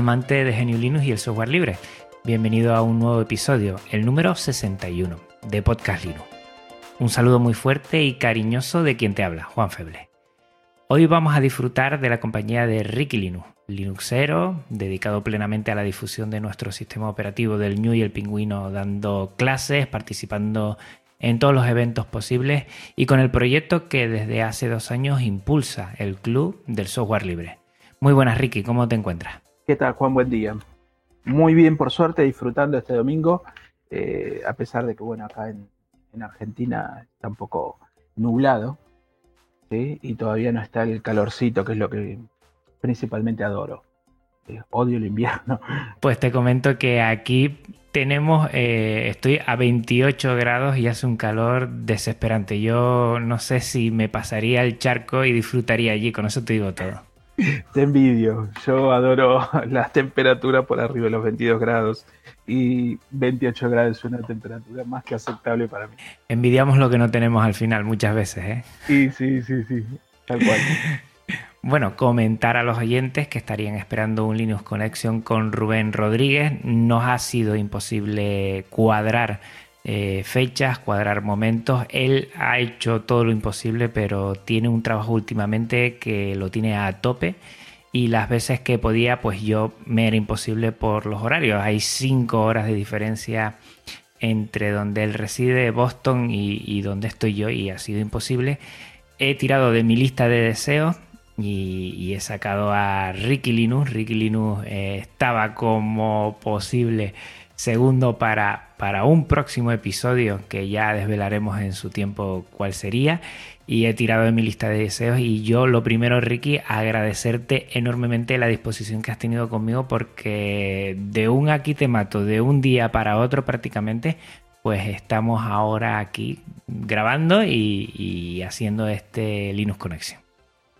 Amante de GNU Linux y el software libre. Bienvenido a un nuevo episodio, el número 61 de Podcast Linux. Un saludo muy fuerte y cariñoso de quien te habla, Juan Feble. Hoy vamos a disfrutar de la compañía de Ricky Linux, Linuxero, dedicado plenamente a la difusión de nuestro sistema operativo del Ñu y el Pingüino, dando clases, participando en todos los eventos posibles y con el proyecto que desde hace dos años impulsa el Club del Software Libre. Muy buenas, Ricky, ¿cómo te encuentras? ¿Qué tal, Juan? Buen día. Muy bien, por suerte, disfrutando este domingo, eh, a pesar de que, bueno, acá en, en, Argentina está un poco nublado. Y todavía no está el calorcito, que es lo que principalmente adoro. Eh, odio el invierno. Pues te comento que aquí tenemos, eh, estoy a 28 grados y hace un calor desesperante. Yo no sé si me pasaría el charco y disfrutaría allí, con eso te digo todo. Te envidio. Yo adoro las temperaturas por arriba de los 22 grados y 28 grados es una temperatura más que aceptable para mí. Envidiamos lo que no tenemos al final muchas veces, ¿eh? Sí, sí, sí, sí, tal cual. Bueno, comentar a los oyentes que estarían esperando un Linux Connection con Rubén Rodríguez. Nos ha sido imposible cuadrar eh, fechas, cuadrar momentos. Él ha hecho todo lo imposible, pero tiene un trabajo últimamente que lo tiene a tope. Y las veces que podía, pues yo me era imposible por los horarios. Hay cinco horas de diferencia entre donde él reside, Boston, y, donde estoy yo, y ha sido imposible. He tirado de mi lista de deseos y, he sacado a Ricky Linux. Ricky Linux eh, estaba como posible segundo para, para un próximo episodio que ya desvelaremos en su tiempo cuál sería. Y he tirado de mi lista de deseos. Y yo, lo primero, Ricky, agradecerte enormemente la disposición que has tenido conmigo, porque de un aquí te mato, de un día para otro prácticamente, pues estamos ahora aquí grabando y, y haciendo este Linux Connection.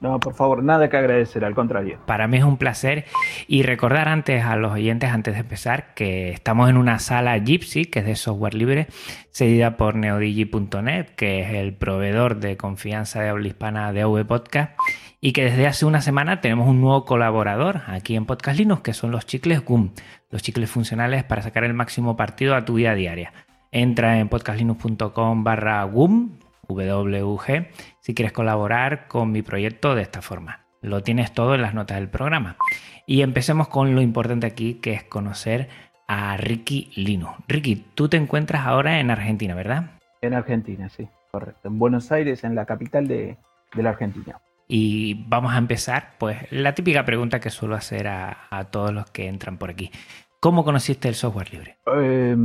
No, por favor, nada que agradecer, al contrario. Para mí es un placer y recordar antes a los oyentes, antes de empezar, que estamos en una sala Gypsy, que es de software libre, cedida por neodigi.net, que es el proveedor de confianza de habla hispana de AV Podcast, y que desde hace una semana tenemos un nuevo colaborador aquí en Podcast Linux, que son los chicles GUM, los chicles funcionales para sacar el máximo partido a tu vida diaria. Entra en podcastlinux.com barra GUM, WG si quieres colaborar con mi proyecto de esta forma. Lo tienes todo en las notas del programa. Y empecemos con lo importante aquí, que es conocer a Ricky Lino. Ricky, tú te encuentras ahora en Argentina, ¿verdad? En Argentina, sí, correcto. En Buenos Aires, en la capital de, de la Argentina. Y vamos a empezar, pues, la típica pregunta que suelo hacer a, a todos los que entran por aquí. ¿Cómo conociste el software libre? Eh,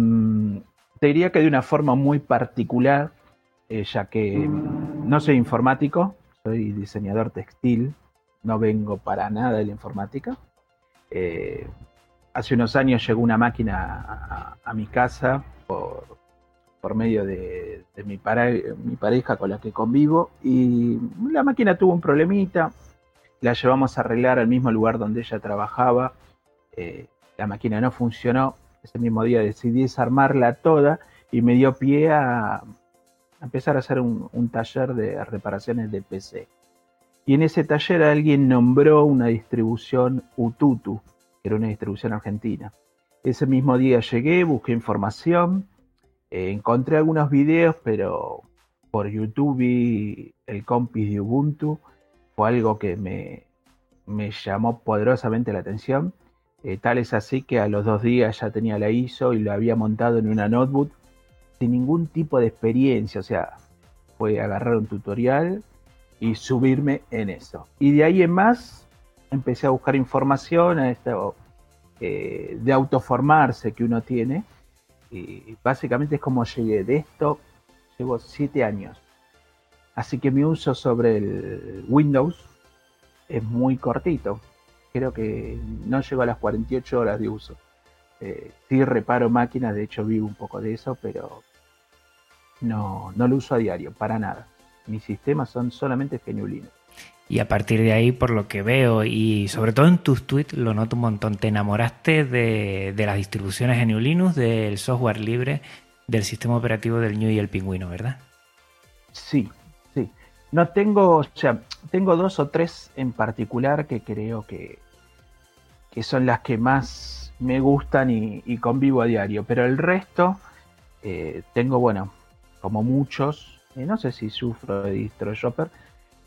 te diría que de una forma muy particular, eh, ya que no soy informático, soy diseñador textil, no vengo para nada de la informática. Eh, hace unos años llegó una máquina a, mi casa por, por medio de, mi, pareja con la que convivo y la máquina tuvo un problemita, la llevamos a arreglar al mismo lugar donde ella trabajaba, eh, la máquina no funcionó, ese mismo día decidí desarmarla toda y me dio pie a, empezar a hacer un, taller de reparaciones de PC. Y en ese taller alguien nombró una distribución Ututu, que era una distribución argentina. Ese mismo día llegué, busqué información, eh, encontré algunos videos, pero por YouTube vi el compis de Ubuntu, fue algo que me, me llamó poderosamente la atención. Eh, tal es así que a los dos días ya tenía la ISO y lo había montado en una notebook sin ningún tipo de experiencia, o sea, fue agarrar un tutorial y subirme en eso. Y de ahí en más empecé a buscar información, a esto, eh, de autoformarse que uno tiene. Y básicamente es como llegué de esto, llevo siete años. Así que mi uso sobre el Windows es muy cortito. Creo que no llego a las 48 horas de uso. Eh, sí reparo máquinas, de hecho vivo un poco de eso, pero no, no lo uso a diario, para nada. Mis sistemas son solamente genuinos. Y a partir de ahí, por lo que veo, y sobre todo en tus tweets, lo noto un montón. Te enamoraste de, las distribuciones GNU Linux, del software libre, del sistema operativo del New y el Pingüino, ¿verdad? Sí, sí. No tengo, o sea, tengo dos o tres en particular que creo que, que son las que más me gustan y, convivo a diario. Pero el resto, eh, tengo, bueno, como muchos, eh, no sé si sufro de DistroShopper,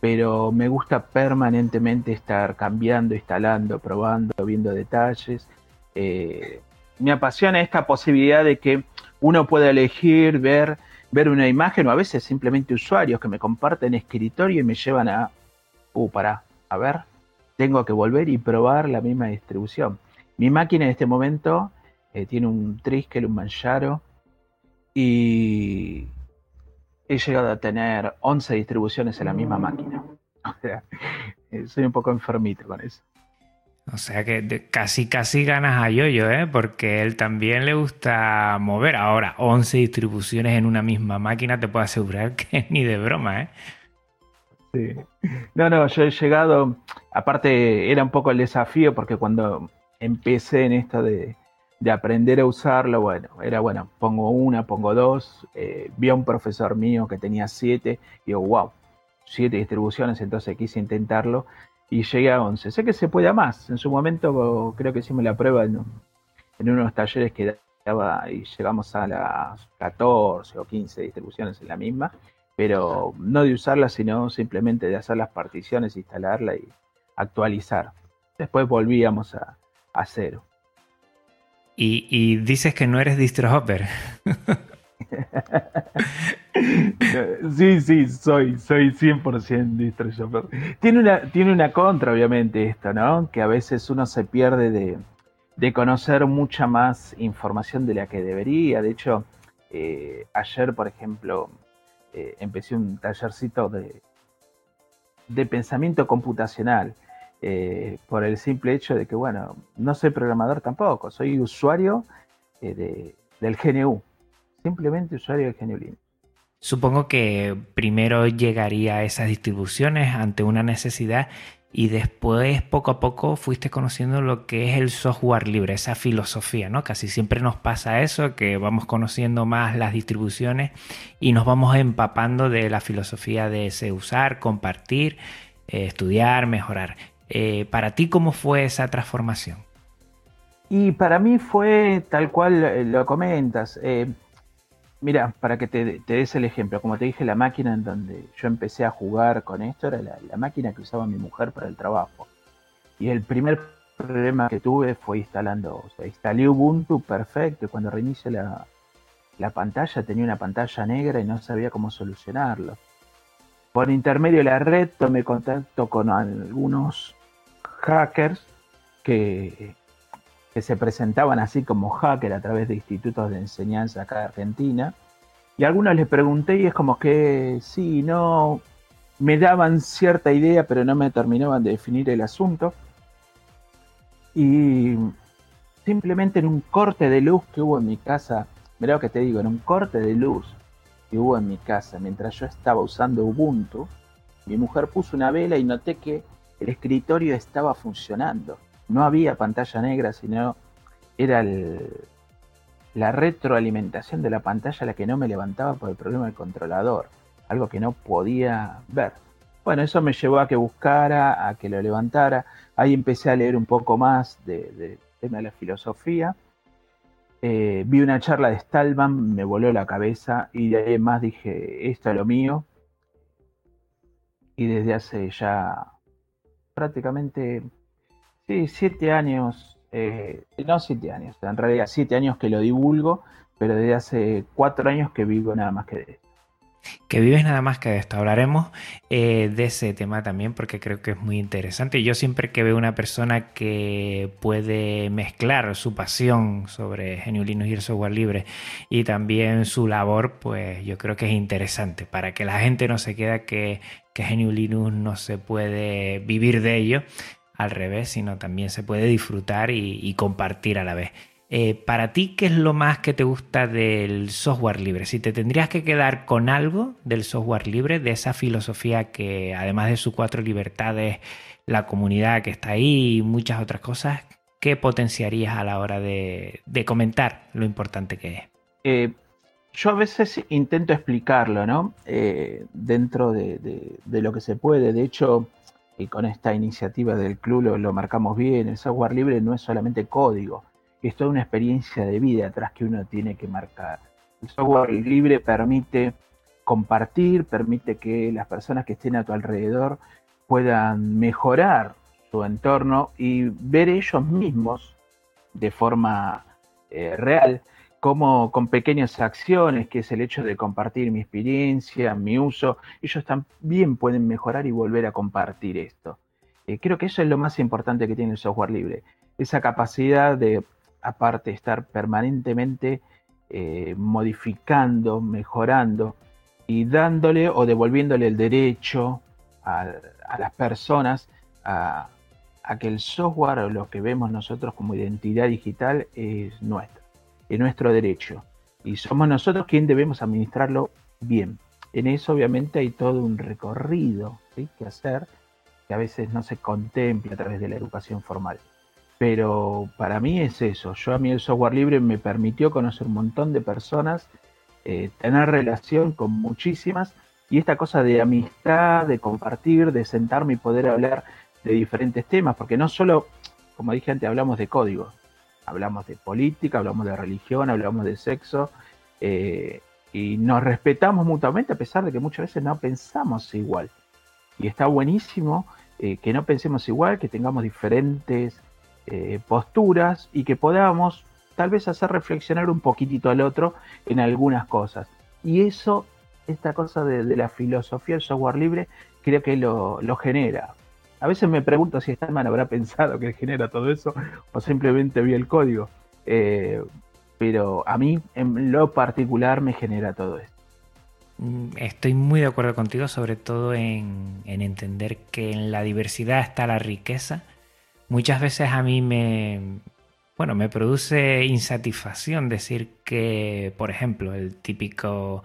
pero me gusta permanentemente estar cambiando, instalando, probando, viendo detalles. Eh, me apasiona esta posibilidad de que uno pueda elegir, ver, ver una imagen o a veces simplemente usuarios que me comparten escritorio y me llevan a, uh, para, a ver, tengo que volver y probar la misma distribución. Mi máquina en este momento eh, tiene un Triskel, un Manjaro y he llegado a tener 11 distribuciones en la misma máquina. O sea, eh, soy un poco enfermito con eso. O sea que casi casi ganas a Yoyo, ¿eh? Porque él también le gusta mover. Ahora, 11 distribuciones en una misma máquina, te puedo asegurar que ni de broma, ¿eh? Sí. No, no, yo he llegado, aparte era un poco el desafío porque cuando empecé en esto de, de aprender a usarlo, bueno, era bueno, pongo una, pongo dos, eh, vi a un profesor mío que tenía siete, y digo, wow, siete distribuciones, entonces quise intentarlo y llegué a once. Sé que se puede a más, en su momento creo que hicimos la prueba en, en unos talleres que daba y llegamos a las 14 o 15 distribuciones en la misma, pero no de usarla, sino simplemente de hacer las particiones, instalarla y actualizar. Después volvíamos a, a cero. Y, dices que no eres distrohopper. sí, sí, soy, soy 100% distrohopper. Tiene una, tiene una contra, obviamente, esto, ¿no? Que a veces uno se pierde de, conocer mucha más información de la que debería. De hecho, eh, ayer, por ejemplo, eh, empecé un tallercito de, de pensamiento computacional. Eh, por el simple hecho de que, bueno, no soy programador tampoco, soy usuario eh, del GNU, simplemente usuario del GNU Linux. Supongo que primero llegaría a esas distribuciones ante una necesidad y después poco a poco fuiste conociendo lo que es el software libre, esa filosofía, ¿no? Casi siempre nos pasa eso, que vamos conociendo más las distribuciones y nos vamos empapando de la filosofía de ese usar, compartir, eh, estudiar, mejorar. Eh, para ti, ¿cómo fue esa transformación? Y para mí fue tal cual eh, lo comentas. Eh, mira, para que te, des el ejemplo, como te dije, la máquina en donde yo empecé a jugar con esto era la, máquina que usaba mi mujer para el trabajo. Y el primer problema que tuve fue instalando, o sea, instalé Ubuntu perfecto y cuando reinicio la, la pantalla tenía una pantalla negra y no sabía cómo solucionarlo. Por intermedio de la red tomé contacto con algunos hackers que, que se presentaban así como hacker a través de institutos de enseñanza acá de Argentina. Y a algunos les pregunté y es como que sí, no, me daban cierta idea, pero no me terminaban de definir el asunto. Y simplemente en un corte de luz que hubo en mi casa, mira lo que te digo, en un corte de luz que hubo en mi casa mientras yo estaba usando Ubuntu, mi mujer puso una vela y noté que el escritorio estaba funcionando. No había pantalla negra, sino era la retroalimentación de la pantalla la que no me levantaba por el problema del controlador, algo que no podía ver. Bueno, eso me llevó a que buscara, a que lo levantara. Ahí empecé a leer un poco más del tema de la filosofía. Eh, vi una charla de Stallman, me voló la cabeza y de ahí más dije, esto es lo mío. Y desde hace ya prácticamente, sí, siete años, eh, no siete años, en realidad siete años que lo divulgo, pero desde hace cuatro años que vivo nada más que de. Que vives nada más que de esto. Hablaremos eh, de ese tema también porque creo que es muy interesante. Yo siempre que veo una persona que puede mezclar su pasión sobre GNU y el software libre y también su labor, pues yo creo que es interesante para que la gente no se quede que, que no se puede vivir de ello, al revés, sino también se puede disfrutar y compartir a la vez. Eh, para ti, ¿qué es lo más que te gusta del software libre? Si te tendrías que quedar con algo del software libre, de esa filosofía que además de sus cuatro libertades, la comunidad que está ahí y muchas otras cosas, ¿qué potenciarías a la hora de, comentar lo importante que es? Eh, yo a veces intento explicarlo, ¿no? Eh, dentro de, lo que se puede. De hecho, y con esta iniciativa del club lo marcamos bien, el software libre no es solamente código es toda una experiencia de vida atrás que uno tiene que marcar. El software libre permite compartir, permite que las personas que estén a tu alrededor puedan mejorar su entorno y ver ellos mismos de forma eh, real como con pequeñas acciones, que es el hecho de compartir mi experiencia, mi uso, ellos también pueden mejorar y volver a compartir esto. Eh, creo que eso es lo más importante que tiene el software libre, esa capacidad de aparte estar permanentemente eh, modificando, mejorando y dándole o devolviéndole el derecho a, las personas a, que el software o lo que vemos nosotros como identidad digital es nuestro, es nuestro derecho. Y somos nosotros quien debemos administrarlo bien. En eso obviamente hay todo un recorrido que hacer que a veces no se contempla a través de la educación formal. Pero para mí es eso. Yo a mí el software libre me permitió conocer un montón de personas, eh, tener relación con muchísimas y esta cosa de amistad, de compartir, de sentarme y poder hablar de diferentes temas, porque no solo, como dije antes, hablamos de código, hablamos de política, hablamos de religión, hablamos de sexo, eh, y nos respetamos mutuamente a pesar de que muchas veces no pensamos igual. Y está buenísimo eh, que no pensemos igual, que tengamos diferentes eh, posturas y que podamos tal vez hacer reflexionar un poquitito al otro en algunas cosas. Y eso, esta cosa de, la filosofía del software libre, creo que lo, genera. A veces me pregunto si Stallman habrá pensado que genera todo eso o simplemente vio el código. Eh, pero a mí en lo particular me genera todo esto. Mm, estoy muy de acuerdo contigo, sobre todo en entender que en la diversidad está la riqueza muchas veces a mí me, bueno, me produce insatisfacción decir que, por ejemplo, el típico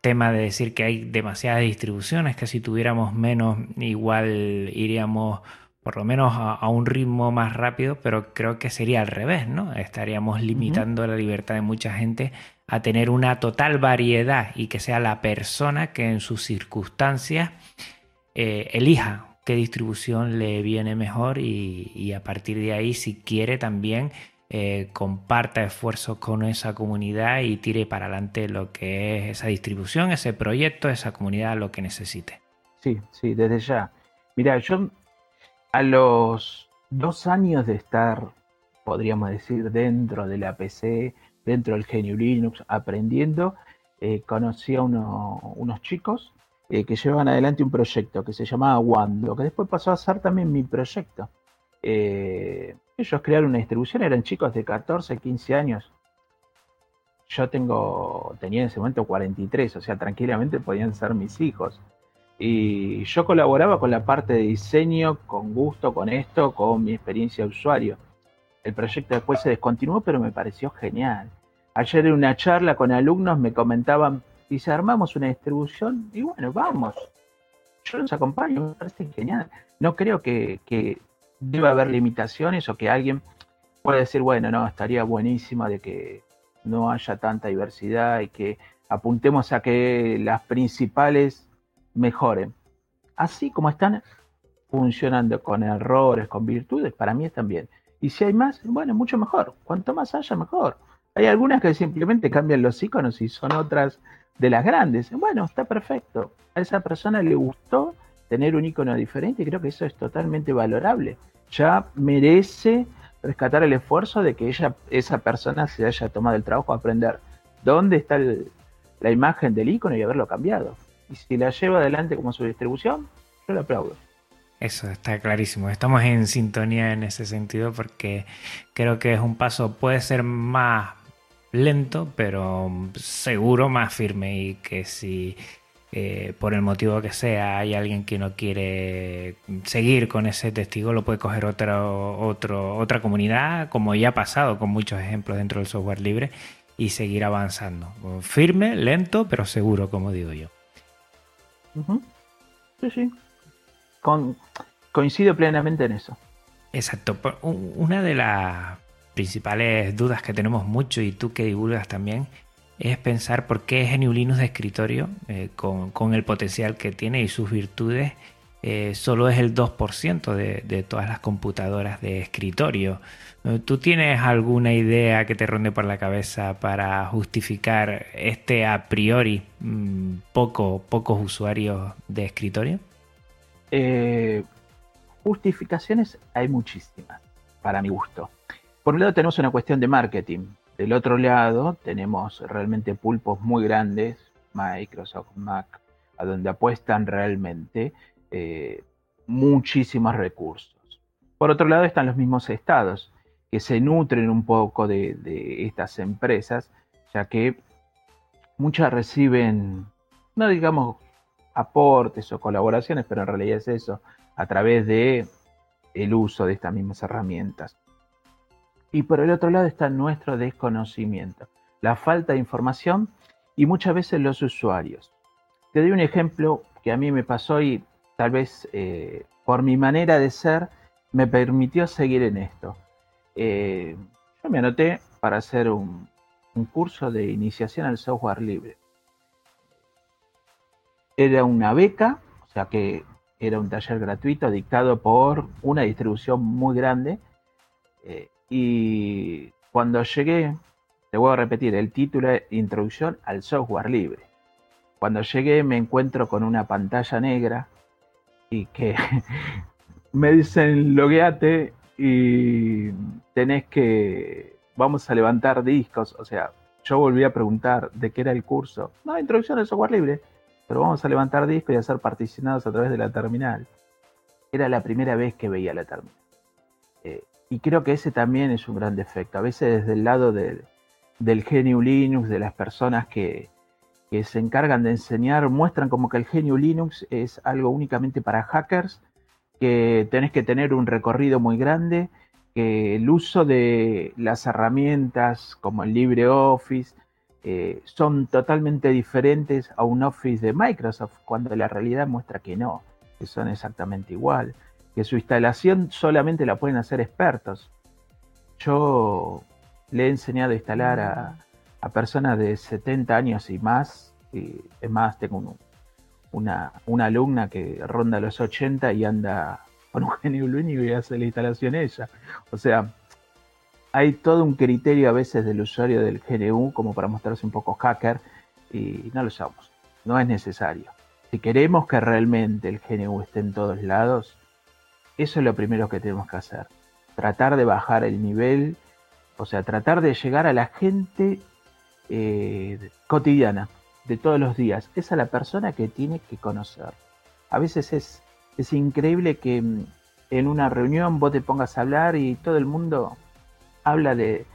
tema de decir que hay demasiadas distribuciones, que si tuviéramos menos igual iríamos por lo menos a, un ritmo más rápido, pero creo que sería al revés, ¿no? Estaríamos limitando la libertad de mucha gente a tener una total variedad y que sea la persona que en sus circunstancias eh, elija qué distribución le viene mejor y, a partir de ahí, si quiere también, eh, comparta esfuerzos con esa comunidad y tire para adelante lo que es esa distribución, ese proyecto, esa comunidad, lo que necesite. Sí, sí, desde ya. Mira, yo a los dos años de estar, podríamos decir, dentro de la PC, dentro del GNU Linux, aprendiendo, eh, conocí a unos chicos eh, que llevaban adelante un proyecto que se llamaba Wando, que después pasó a ser también mi proyecto. Eh, ellos crearon una distribución, eran chicos de 14, 15 años. Yo tengo, tenía en ese momento 43, o sea, tranquilamente podían ser mis hijos. Y yo colaboraba con la parte de diseño, con gusto, con esto, con mi experiencia de usuario. El proyecto después se descontinuó, pero me pareció genial. Ayer en una charla con alumnos me comentaban y si armamos una distribución, y bueno, vamos. Yo los acompaño, me parece genial. No creo que, que deba haber limitaciones o que alguien pueda decir, bueno, no, estaría buenísimo de que no haya tanta diversidad y que apuntemos a que las principales mejoren. Así como están funcionando con errores, con virtudes, para mí están bien. Y si hay más, bueno, mucho mejor. Cuanto más haya, mejor. Hay algunas que simplemente cambian los iconos y son otras de las grandes. Bueno, está perfecto. A esa persona le gustó tener un icono diferente y creo que eso es totalmente valorable. Ya merece rescatar el esfuerzo de que ella, esa persona se haya tomado el trabajo de aprender dónde está la imagen del icono y haberlo cambiado. Y si la lleva adelante como su distribución, yo lo aplaudo. Eso está clarísimo. Estamos en sintonía en ese sentido porque creo que es un paso, puede ser más lento, pero seguro más firme y que si eh, por el motivo que sea hay alguien que no quiere seguir con ese testigo, lo puede coger otra, otro, otra comunidad, como ya ha pasado con muchos ejemplos dentro del software libre, y seguir avanzando. Firme, lento, pero seguro, como digo yo. Sí, sí coincido plenamente en eso. Exacto. Una de las principales dudas que tenemos mucho y tú que divulgas también es pensar por qué GNU Linux de escritorio, eh, con, el potencial que tiene y sus virtudes, eh, solo es el 2% de, de, todas las computadoras de escritorio. ¿Tú tienes alguna idea que te ronde por la cabeza para justificar este a priori mm, poco, pocos usuarios de escritorio? Eh, justificaciones hay muchísimas, para mi gusto. Por un lado tenemos una cuestión de marketing. Del otro lado tenemos realmente pulpos muy grandes, Microsoft, Mac, a donde apuestan realmente eh, muchísimos recursos. Por otro lado están los mismos estados, que se nutren un poco de, estas empresas, ya que muchas reciben, no digamos aportes o colaboraciones, pero en realidad es eso, a través de el uso de estas mismas herramientas. Y por el otro lado está nuestro desconocimiento, la falta de información y muchas veces los usuarios. Te doy un ejemplo que a mí me pasó y tal vez eh, por mi manera de ser me permitió seguir en esto. Eh, yo me anoté para hacer un curso de iniciación al software libre era una beca, o sea que era un taller gratuito dictado por una distribución muy grande. Eh, y cuando llegué, te voy a repetir, el título es Introducción al Software Libre. Cuando llegué me encuentro con una pantalla negra y que me dicen logueate y tenés que, vamos a levantar discos. O sea, yo volví a preguntar de qué era el curso. No, Introducción al Software Libre pero vamos a levantar discos y a ser particionados a través de la terminal. Era la primera vez que veía la terminal. Eh, y creo que ese también es un gran defecto. A veces desde el lado del, GNU Linux, de las personas que, se encargan de enseñar, muestran como que el GNU Linux es algo únicamente para hackers, que tenés que tener un recorrido muy grande, que el uso de las herramientas como el LibreOffice, eh, son totalmente diferentes a un Office de Microsoft, cuando la realidad muestra que no, que son exactamente igual, que su instalación solamente la pueden hacer expertos. Yo le he enseñado a instalar a, personas de 70 años y más, y es más, tengo una, una, alumna que ronda los 80 y anda con un genio único y hace la instalación ella. O sea, hay todo un criterio a veces del usuario del GNU como para mostrarse un poco hacker y no lo usamos. No es necesario. Si queremos que realmente el GNU esté en todos lados, eso es lo primero que tenemos que hacer. Tratar de bajar el nivel, o sea, tratar de llegar a la gente eh, cotidiana, de todos los días. Esa es la persona que tiene que conocer. A veces es, es increíble que mm, en una reunión vos te pongas a hablar y todo el mundo habla de,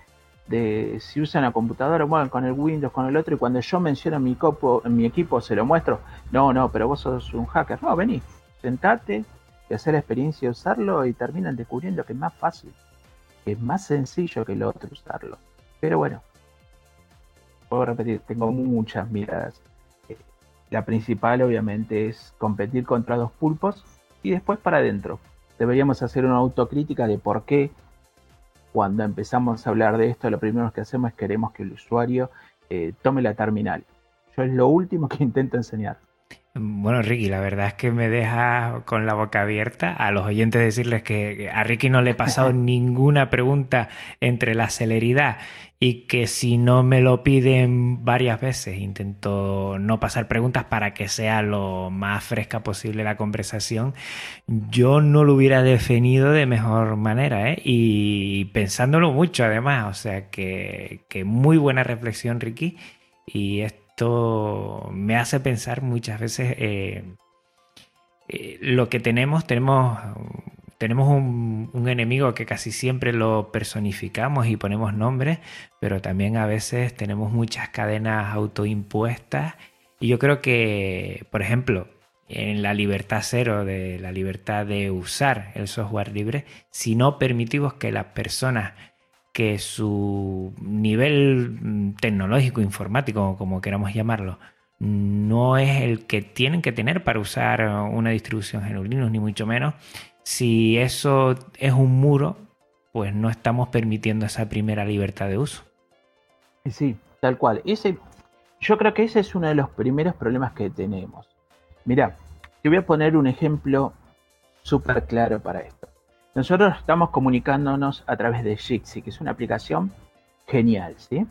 si usa la computadora, bueno, con el Windows, con el otro, y cuando yo menciono mi, copo, mi equipo se lo muestro, no, no, pero vos sos un hacker. No, vení, sentate y hacer la experiencia usarlo y terminan descubriendo que es más fácil, que es más sencillo que el otro usarlo. Pero bueno, puedo repetir, tengo muchas miradas. Eh, la principal obviamente es competir contra dos pulpos y después para adentro. Deberíamos hacer una autocrítica de por qué cuando empezamos a hablar de esto, lo primero que hacemos es queremos que el usuario eh, tome la terminal. Yo es lo último que intento enseñar. Bueno, Ricky, la verdad es que me deja con la boca abierta a los oyentes decirles que a Ricky no le he pasado ninguna pregunta entre la celeridad y que si no me lo piden varias veces, intento no pasar preguntas para que sea lo más fresca posible la conversación, yo no lo hubiera definido de mejor manera, ¿eh? Y pensándolo mucho además, o sea que, que muy buena reflexión, Ricky, y esto me hace pensar muchas veces eh, eh, lo que tenemos, tenemos, tenemos un, un, enemigo que casi siempre lo personificamos y ponemos nombres, pero también a veces tenemos muchas cadenas autoimpuestas. Y yo creo que, por ejemplo, en la libertad cero de la libertad de usar el software libre, si no permitimos que las personas que su nivel mm, tecnológico, informático, como queramos llamarlo, no es el que tienen que tener para usar una distribución GNU ni mucho menos. Si eso es un muro, pues no estamos permitiendo esa primera libertad de uso. Sí, tal cual. Ese, yo creo que ese es uno de los primeros problemas que tenemos. Mira, te voy a poner un ejemplo súper claro para esto. Nosotros estamos comunicándonos a través de Jitsi, que es una aplicación genial, ¿sí?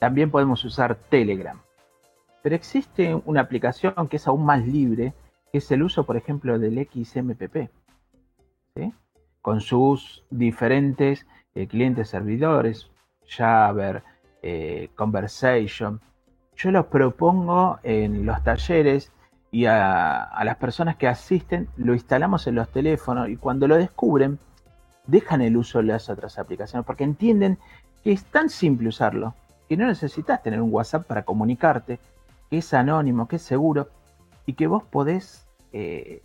También podemos usar Telegram. Pero existe una aplicación que es aún más libre, que es el uso, por ejemplo, del XMPP, ¿sí? Con sus diferentes eh, clientes servidores, Jabber, eh, Conversation. Yo los propongo en los talleres y a, las personas que asisten lo instalamos en los teléfonos y cuando lo descubren dejan el uso de las otras aplicaciones porque entienden que es tan simple usarlo que no necesitas tener un WhatsApp para comunicarte, que es anónimo, que es seguro y que vos podés eh,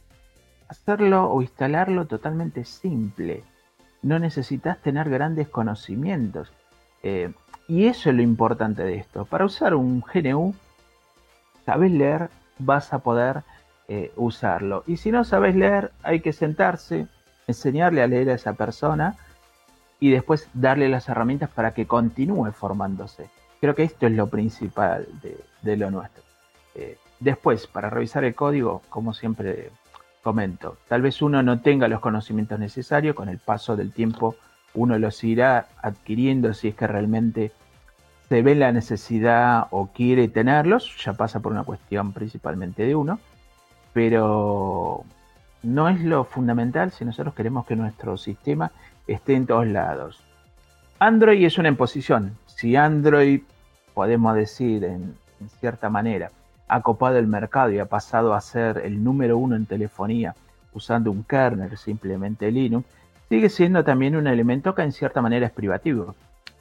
hacerlo o instalarlo totalmente simple. No necesitas tener grandes conocimientos. Eh, y eso es lo importante de esto. Para usar un GNU, sabes leer vas a poder eh, usarlo. Y si no sabes leer, hay que sentarse, enseñarle a leer a esa persona y después darle las herramientas para que continúe formándose. Creo que esto es lo principal de, lo nuestro. Eh, después, para revisar el código, como siempre comento, tal vez uno no tenga los conocimientos necesarios, con el paso del tiempo uno los irá adquiriendo si es que realmente se ve la necesidad o quiere tenerlos, ya pasa por una cuestión principalmente de uno, pero no es lo fundamental si nosotros queremos que nuestro sistema esté en todos lados. Android es una imposición. Si Android, podemos decir en, cierta manera, ha copado el mercado y ha pasado a ser el número uno en telefonía usando un kernel simplemente Linux, sigue siendo también un elemento que en cierta manera es privativo.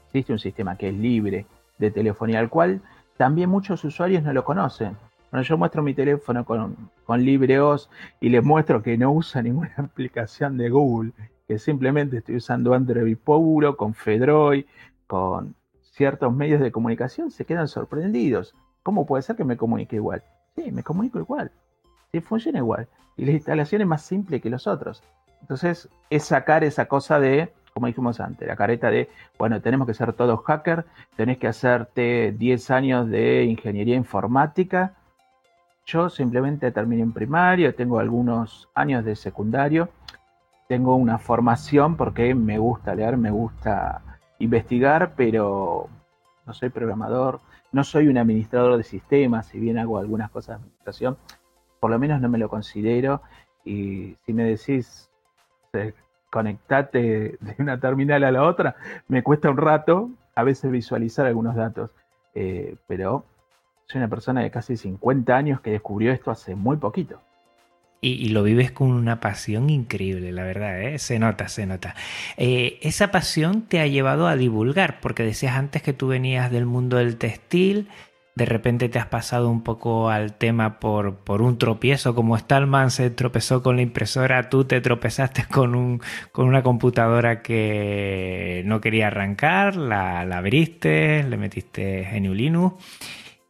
Existe un sistema que es libre, de telefonía, al cual también muchos usuarios no lo conocen. Cuando yo muestro mi teléfono con, con y les muestro que no usa ninguna aplicación de Google, que simplemente estoy usando Android puro, con Fedroid, con ciertos medios de comunicación, se quedan sorprendidos. ¿Cómo puede ser que me comunique igual? Sí, me comunico igual. Sí, funciona igual. Y la instalación es más simple que los otros. Entonces, es sacar esa cosa de como dijimos antes, la careta de, bueno, tenemos que ser todos hackers, tenés que hacerte 10 años de ingeniería informática. Yo simplemente terminé en primario, tengo algunos años de secundario, tengo una formación porque me gusta leer, me gusta investigar, pero no soy programador, no soy un administrador de sistemas, si bien hago algunas cosas de administración, por lo menos no me lo considero. Y si me decís, conectate de una terminal a la otra, me cuesta un rato a veces visualizar algunos datos, eh, pero soy una persona de casi 50 años que descubrió esto hace muy poquito. Y, lo vives con una pasión increíble, la verdad, ¿eh? se nota, se nota. Eh, esa pasión te ha llevado a divulgar, porque decías antes que tú venías del mundo del textil, de repente te has pasado un poco al tema por, por un tropiezo, como Stallman se tropezó con la impresora, tú te tropezaste con, un, con una computadora que no quería arrancar, la, abriste, le metiste GNU Linux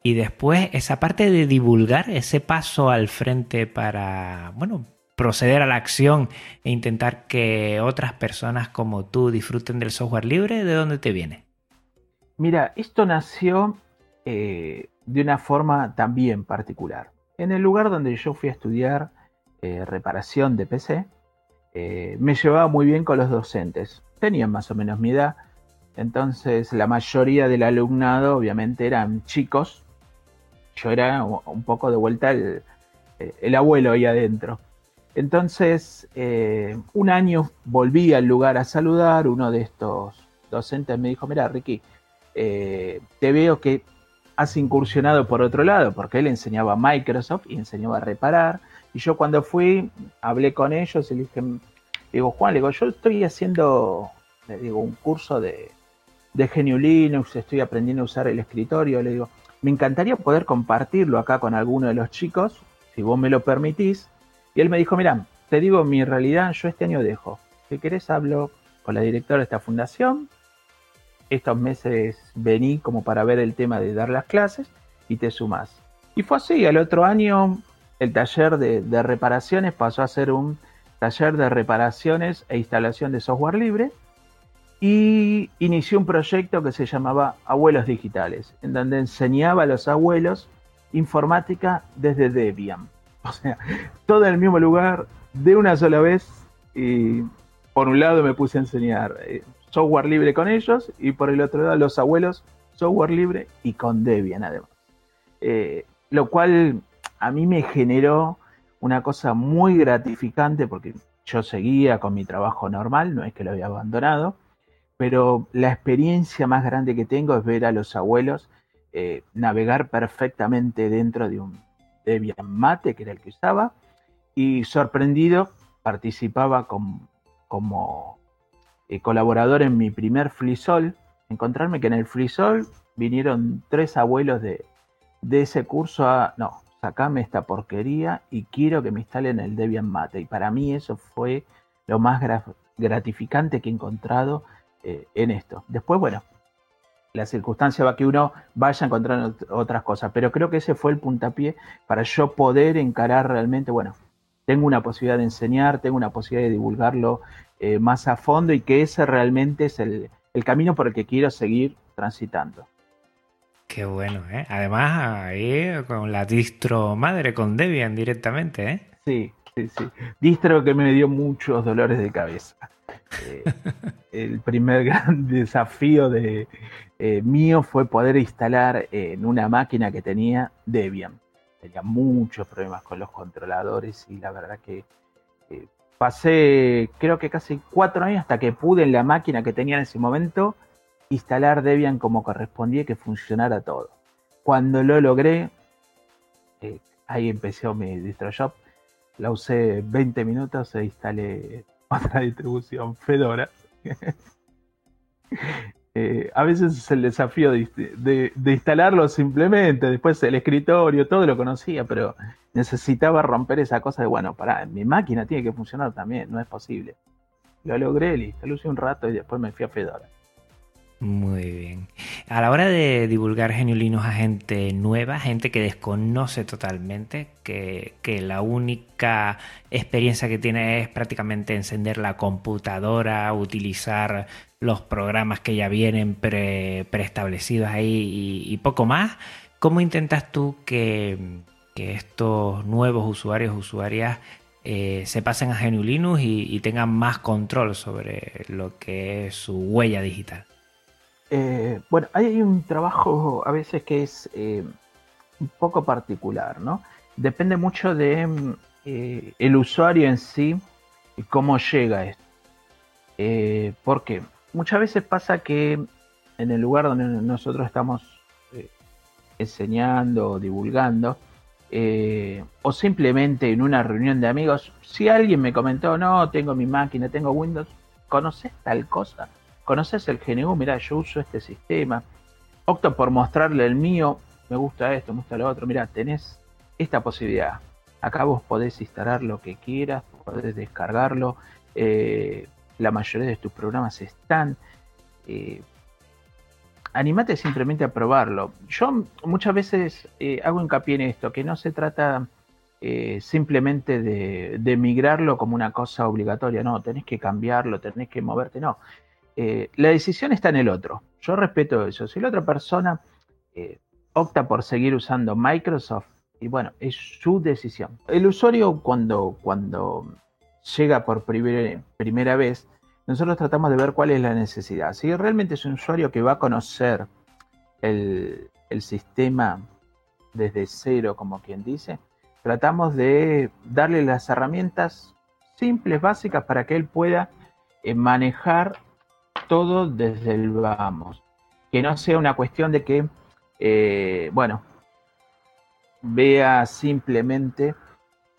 y después esa parte de divulgar, ese paso al frente para, bueno, proceder a la acción e intentar que otras personas como tú disfruten del software libre, ¿de dónde te viene? Mira, esto nació eh, de una forma también particular. En el lugar donde yo fui a estudiar eh, reparación de PC, eh, me llevaba muy bien con los docentes. Tenían más o menos mi edad, entonces la mayoría del alumnado obviamente eran chicos. Yo era un poco de vuelta el, el abuelo ahí adentro. Entonces, un año volví al lugar a saludar. Uno de estos docentes me dijo, mira, Ricky, te veo que has incursionado por otro lado, porque él enseñaba a Microsoft y enseñaba a reparar. Y yo cuando fui, hablé con ellos y le dije, digo, Juan, le digo, yo estoy haciendo, le digo, un curso de, de GNU Linux, estoy aprendiendo a usar el escritorio, le digo, me encantaría poder compartirlo acá con alguno de los chicos, si vos me lo permitís. Y él me dijo, mira, te digo mi realidad, yo este año dejo. Si querés hablo con la directora de esta fundación. Estos meses vení como para ver el tema de dar las clases y te sumás. Y fue así, al otro año el taller de, de reparaciones pasó a ser un taller de reparaciones e instalación de software libre y inició un proyecto que se llamaba Abuelos Digitales, en donde enseñaba a los abuelos informática desde Debian. O sea, todo en el mismo lugar, de una sola vez, y por un lado me puse a enseñar eh, software libre con ellos, y por el otro lado los abuelos, software libre y con Debian además. Eh, lo cual a mí me generó una cosa muy gratificante porque yo seguía con mi trabajo normal, no es que lo había abandonado, pero la experiencia más grande que tengo es ver a los abuelos eh, navegar perfectamente dentro de un Debian Mate, que era el que usaba, y sorprendido participaba como eh, colaborador en mi primer FreeSol, encontrarme que en el FreeSol vinieron tres abuelos de, de ese curso a, no, sacame esta porquería y quiero que me instalen el Debian Mate. Y para mí eso fue lo más gratificante que he encontrado eh, en esto. Después, bueno, la circunstancia va que uno vaya a encontrar otras cosas, pero creo que ese fue el puntapié para yo poder encarar realmente, bueno, tengo una posibilidad de enseñar, tengo una posibilidad de divulgarlo eh, más a fondo y que ese realmente es el, camino por el que quiero seguir transitando. Qué bueno, ¿eh? Además, ahí con la distro madre, con Debian directamente, ¿eh? Sí, sí, sí. Distro que me dio muchos dolores de cabeza. Eh, el primer gran desafío de, eh, mío fue poder instalar en una máquina que tenía Debian. Tenía muchos problemas con los controladores y la verdad que eh, pasé creo que casi cuatro años hasta que pude en la máquina que tenía en ese momento instalar Debian como correspondía que funcionara todo. Cuando lo logré, ahí empezó mi DistroShop. La usé 20 minutos e instalé otra distribución, Fedora. Eh, a veces es el desafío de, instalarlo simplemente, después el escritorio, todo lo conocía, pero necesitaba romper esa cosa de, bueno, para mi máquina tiene que funcionar también, no es posible. Lo logré, lo usé un rato y después me fui a Fedora. Muy bien. A la hora de divulgar Geniulinos a gente nueva, gente que desconoce totalmente, que, la única experiencia que tiene es prácticamente encender la computadora, utilizar los programas que ya vienen preestablecidos ahí y, poco más, ¿cómo intentas tú que, estos nuevos usuarios, usuarias, eh, se pasen a Geniulinus y tengan más control sobre lo que es su huella digital? Eh, bueno, hay un trabajo a veces que es eh, un poco particular, ¿no? Depende mucho de mm, eh, el usuario en sí y cómo llega esto. porque muchas veces pasa que en el lugar donde nosotros estamos enseñando o divulgando, o simplemente en una reunión de amigos, si alguien me comentó, no, tengo mi máquina, tengo Windows, ¿conoces tal cosa? Conoces el GNU, mira, yo uso este sistema, opto por mostrarle el mío, me gusta esto, me gusta lo otro, mira, tenés esta posibilidad. Acá vos podés instalar lo que quieras, podés descargarlo, eh, la mayoría de tus programas están. Eh, animate simplemente a probarlo. Yo muchas veces eh, hago hincapié en esto, que no se trata simplemente de, de, migrarlo como una cosa obligatoria, no, tenés que cambiarlo, tenés que moverte, no. Eh, la decisión está en el otro. Yo respeto eso. Si la otra persona eh, opta por seguir usando Microsoft, y bueno, es su decisión. El usuario cuando, cuando llega por primera vez, nosotros tratamos de ver cuál es la necesidad. Si realmente es un usuario que va a conocer el, el sistema desde cero, como quien dice, tratamos de darle las herramientas simples, básicas, para que él pueda eh, manejar todo desde el vamos. Que no sea una cuestión de que eh, bueno, vea simplemente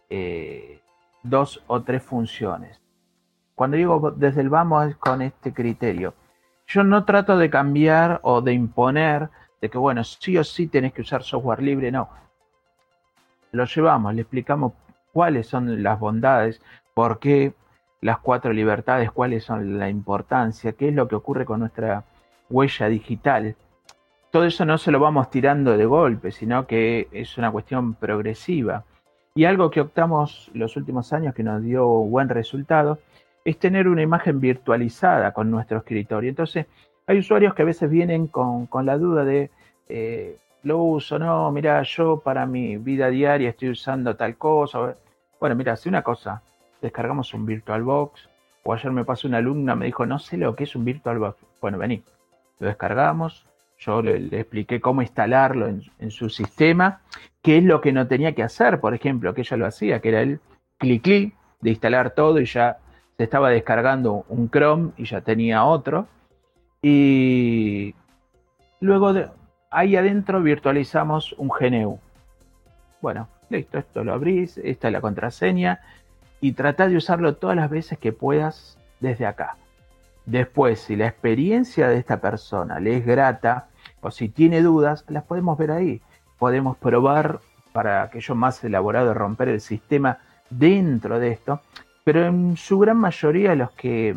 eh, dos o tres funciones. Cuando digo desde el vamos es con este criterio. Yo no trato de cambiar o de imponer de que, bueno, sí o sí tenés que usar software libre, no. Lo llevamos, le explicamos cuáles son las bondades, por qué las cuatro libertades, cuáles son la importancia, qué es lo que ocurre con nuestra huella digital. Todo eso no se lo vamos tirando de golpe, sino que es una cuestión progresiva. Y algo que optamos los últimos años que nos dio buen resultado es tener una imagen virtualizada con nuestro escritorio. Entonces, hay usuarios que a veces vienen con, la duda de, eh, lo uso, no, mira, yo para mi vida diaria estoy usando tal cosa. Bueno, mira, hace una cosa, descargamos un VirtualBox, o ayer me pasó una alumna, me dijo, no sé lo que es un VirtualBox. Bueno, vení, lo descargamos, yo le, expliqué cómo instalarlo en, su sistema, qué es lo que no tenía que hacer, por ejemplo, que ella lo hacía, que era el clic clic de instalar todo y ya se estaba descargando un Chrome y ya tenía otro. Y luego de, ahí adentro virtualizamos un GNU. Bueno, listo, esto lo abrís, esta es la contraseña y trata de usarlo todas las veces que puedas desde acá. Después, si la experiencia de esta persona le es grata o si tiene dudas, las podemos ver ahí. Podemos probar para aquello más elaborado romper el sistema dentro de esto, pero en su gran mayoría los que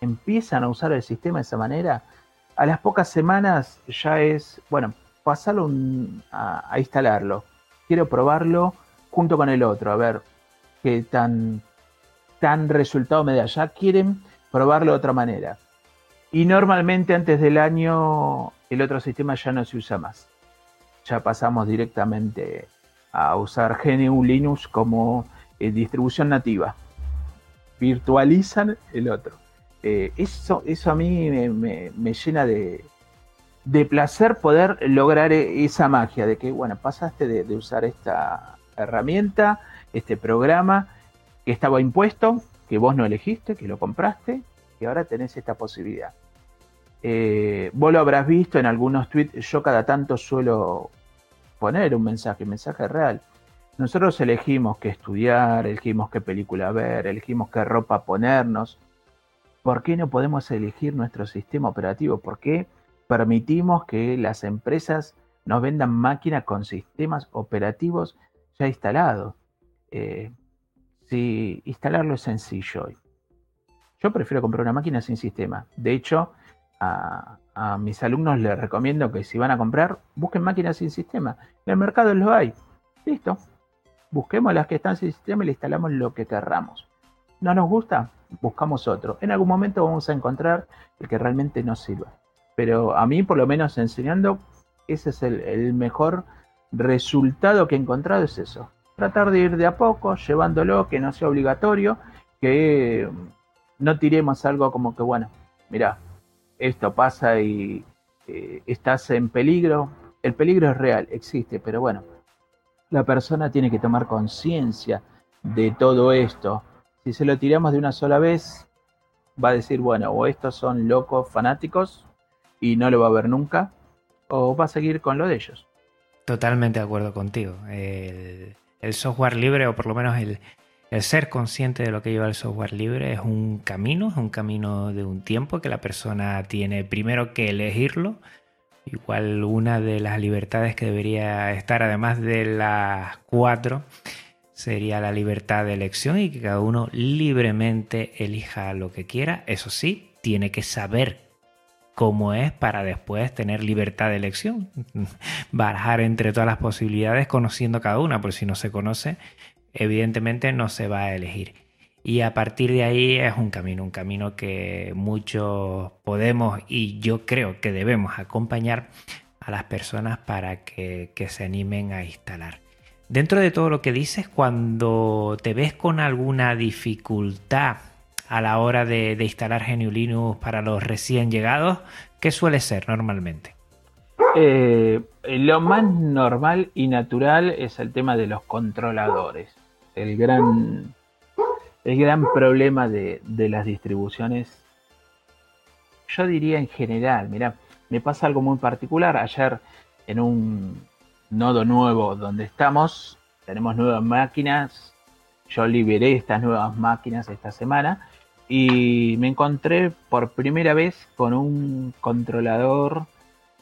empiezan a usar el sistema de esa manera, a las pocas semanas ya es, bueno, pasarlo a, instalarlo. Quiero probarlo junto con el otro, a ver qué tan, tan resultado me da. Ya quieren probarlo de otra manera. Y normalmente antes del año el otro sistema ya no se usa más. Ya pasamos directamente a usar GNU Linux como eh, distribución nativa. Virtualizan el otro. Eh, eso, eso a mí me, llena de, placer poder lograr e, esa magia de que, bueno, pasaste de, de usar esta herramienta, este programa que estaba impuesto que vos no elegiste, que lo compraste, y ahora tenés esta posibilidad. Eh, vos lo habrás visto en algunos tweets, yo cada tanto suelo poner un mensaje, mensaje real. Nosotros elegimos qué estudiar, elegimos qué película ver, elegimos qué ropa ponernos. ¿Por qué no podemos elegir nuestro sistema operativo? ¿Por qué permitimos que las empresas nos vendan máquinas con sistemas operativos ya instalados? Eh, si instalarlo es sencillo. Yo prefiero comprar una máquina sin sistema. De hecho, a, mis alumnos les recomiendo que si van a comprar, busquen máquinas sin sistema. En el mercado lo hay. Listo. Busquemos las que están sin sistema y le instalamos lo que querramos. ¿No nos gusta? Buscamos otro. En algún momento vamos a encontrar el que realmente nos sirva. Pero a mí, por lo menos enseñando, ese es el mejor resultado que he encontrado, es eso tratar de ir de a poco, llevándolo, que no sea obligatorio, que no tiremos algo como que, bueno, mira, esto pasa y eh, estás en peligro. El peligro es real, existe, pero bueno, la persona tiene que tomar conciencia de todo esto. Si se lo tiramos de una sola vez, va a decir, bueno, o estos son locos fanáticos y no lo va a ver nunca, o va a seguir con lo de ellos. Totalmente de acuerdo contigo. El software libre, o por lo menos el, ser consciente de lo que lleva el software libre, es un camino, es un camino de un tiempo que la persona tiene primero que elegirlo. Igual una de las libertades que debería estar, además de las cuatro, sería la libertad de elección y que cada uno libremente elija lo que quiera. Eso sí, tiene que saber cómo es para después tener libertad de elección, barajar entre todas las posibilidades conociendo cada una, porque si no se conoce, evidentemente no se va a elegir. Y a partir de ahí es un camino, un camino que muchos podemos y yo creo que debemos acompañar a las personas para que, que se animen a instalar. Dentro de todo lo que dices, cuando te ves con alguna dificultad a la hora de, instalar GNU Linux para los recién llegados? ¿Qué suele ser normalmente? Eh, lo más normal y natural es el tema de los controladores. El gran, el gran problema de, las distribuciones, yo diría en general, mira, me pasa algo muy particular. Ayer en un nodo nuevo donde estamos, tenemos nuevas máquinas, yo liberé estas nuevas máquinas esta semana y me encontré por primera vez con un controlador,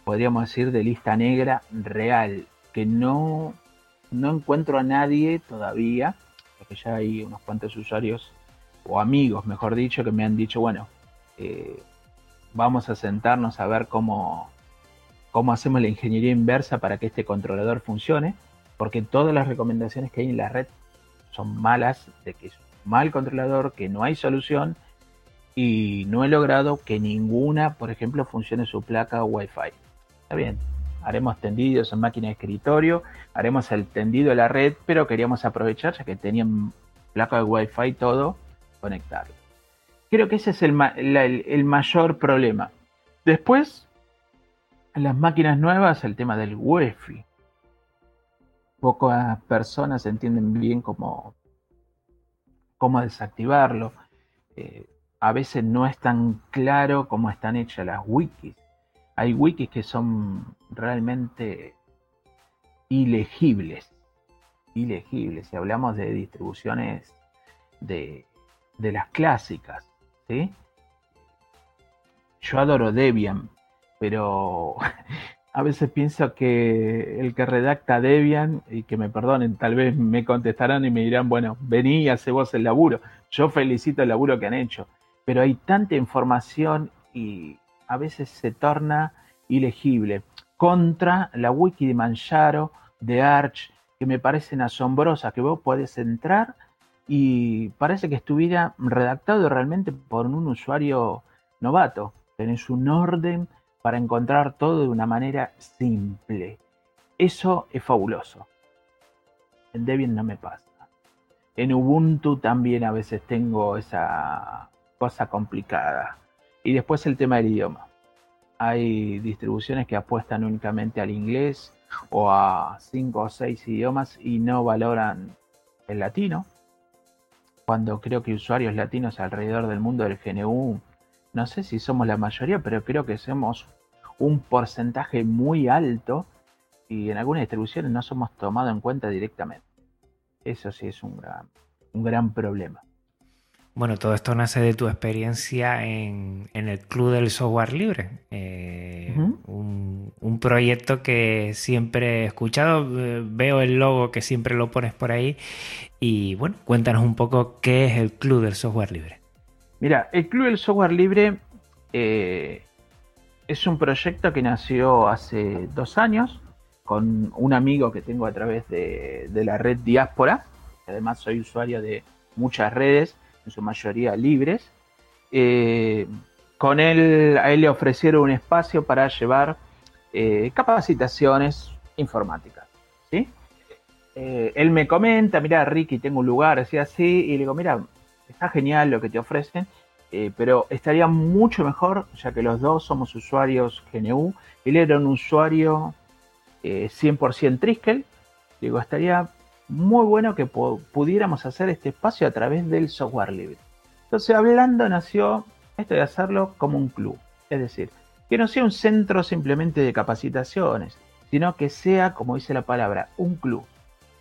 podríamos decir, de lista negra real, que no, no encuentro a nadie todavía, porque ya hay unos cuantos usuarios o amigos, mejor dicho, que me han dicho, bueno, eh, vamos a sentarnos a ver cómo, cómo hacemos la ingeniería inversa para que este controlador funcione, porque todas las recomendaciones que hay en la red son malas, de que mal controlador, que no hay solución, y no he logrado que ninguna, por ejemplo, funcione su placa Wi-Fi. Está bien, haremos tendidos en máquina de escritorio, haremos el tendido de la red, pero queríamos aprovechar, ya que tenían placa de Wi-Fi todo, conectarlo. Creo que ese es el, mayor problema. Después, las máquinas nuevas, el tema del Wi-Fi. Pocas personas entienden bien cómo, cómo desactivarlo. Eh, a veces no es tan claro cómo están hechas las wikis. Hay wikis que son realmente ilegibles. Ilegibles. Si hablamos de distribuciones de, de las clásicas. ¿sí? Yo adoro Debian, pero a veces pienso que el que redacta Debian, y que me perdonen, tal vez me contestarán y me dirán, bueno, vení y vos el laburo. Yo felicito el laburo que han hecho, pero hay tanta información y a veces se torna ilegible. Contra la wiki de Manjaro, de Arch, que me parecen asombrosas, que vos podés entrar y parece que estuviera redactado realmente por un usuario novato. Tenés un orden para encontrar todo de una manera simple. Eso es fabuloso. En Debian no me pasa. En Ubuntu también a veces tengo esa cosa complicada. Y después el tema del idioma. Hay distribuciones que apuestan únicamente al inglés o a cinco o seis idiomas y no valoran el latino. Cuando creo que usuarios latinos alrededor del mundo del GNU no sé si somos la mayoría, pero creo que somos un porcentaje muy alto y en algunas distribuciones no somos tomados en cuenta directamente. Eso sí es un gran, un gran problema. Bueno, todo esto nace de tu experiencia en, el Club del Software Libre, eh, un, un, proyecto que siempre he escuchado, eh, veo el logo que siempre lo pones por ahí y bueno, cuéntanos un poco qué es el Club del Software Libre. Mira, el Club del Software Libre eh, es un proyecto que nació hace dos años con un amigo que tengo a través de, la red Diáspora. Además soy usuario de muchas redes, en su mayoría libres. Eh, con él, a él le ofrecieron un espacio para llevar eh, capacitaciones informáticas. ¿sí? él me comenta, mira Ricky, tengo un lugar, así así, y le digo, mira, está genial lo que te ofrecen, eh, pero estaría mucho mejor, ya que los dos somos usuarios GNU. Él era un usuario 100% eh, Triskel. Digo, estaría muy bueno que pudiéramos hacer este espacio a través del software libre. Entonces, hablando, nació esto de hacerlo como un club. Es decir, que no sea un centro simplemente de capacitaciones, sino que sea, como dice la palabra, un club.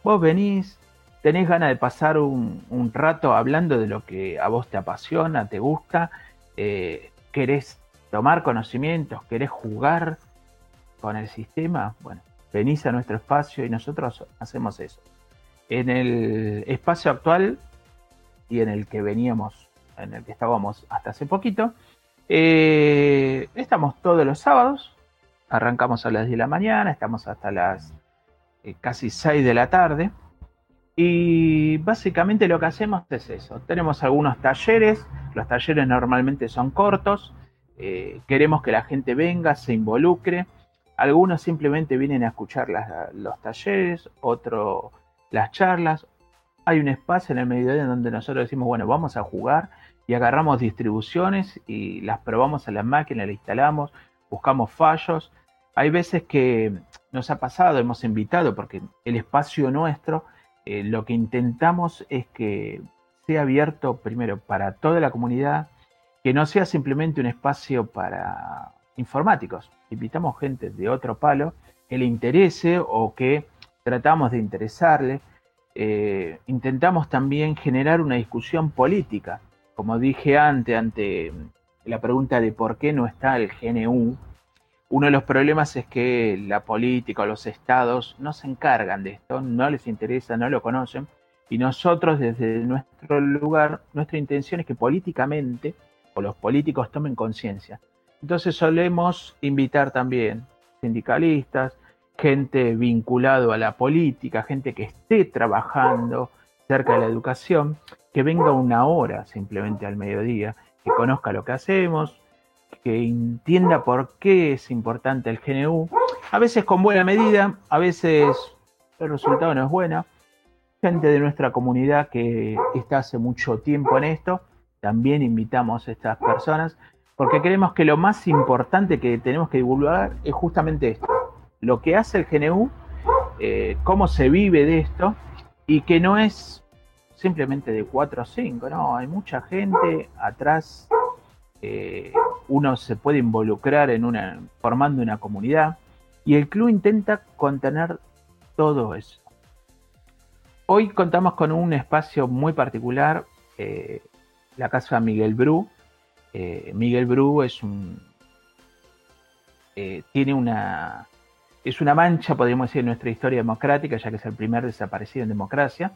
Vos venís, tenés ganas de pasar un, rato hablando de lo que a vos te apasiona, te gusta, eh, querés tomar conocimientos, querés jugar con el sistema, bueno, venís a nuestro espacio y nosotros hacemos eso. En el espacio actual y en el que veníamos, en el que estábamos hasta hace poquito, eh, estamos todos los sábados, arrancamos a las 10 de la mañana, estamos hasta las eh, casi 6 de la tarde. Y básicamente lo que hacemos es eso. Tenemos algunos talleres, los talleres normalmente son cortos, eh, queremos que la gente venga, se involucre. Algunos simplemente vienen a escuchar los talleres, otros las charlas. Hay un espacio en el mediodía donde nosotros decimos, bueno, vamos a jugar y agarramos distribuciones y las probamos en la máquina, las instalamos, buscamos fallos. Hay veces que nos ha pasado, hemos invitado, porque el espacio nuestro eh, lo que intentamos es que sea abierto primero para toda la comunidad, que no sea simplemente un espacio para informáticos. Invitamos gente de otro palo que le interese o que tratamos de interesarle. Eh, intentamos también generar una discusión política. Como dije antes, ante la pregunta de por qué no está el GNU, uno de los problemas es que la política o los estados no se encargan de esto, no les interesa, no lo conocen, y nosotros desde nuestro lugar, nuestra intención es que políticamente, o los políticos tomen conciencia. Entonces solemos invitar también sindicalistas, gente vinculado a la política, gente que esté trabajando cerca de la educación, que venga una hora simplemente al mediodía, que conozca lo que hacemos, que entienda por qué es importante el GNU, a veces con buena medida, a veces el resultado no es bueno. Gente de nuestra comunidad que está hace mucho tiempo en esto, también invitamos a estas personas, porque creemos que lo más importante que tenemos que divulgar es justamente esto, lo que hace el GNU, eh, cómo se vive de esto, y que no es simplemente de 4 o 5, no, hay mucha gente atrás eh, uno se puede involucrar en una, formando una comunidad y el club intenta contener todo eso. Hoy contamos con un espacio muy particular, eh, la casa Miguel Bru. Eh, Miguel Bru es un tiene una es una mancha, podríamos decir, en nuestra historia democrática, ya que es el primer desaparecido en democracia.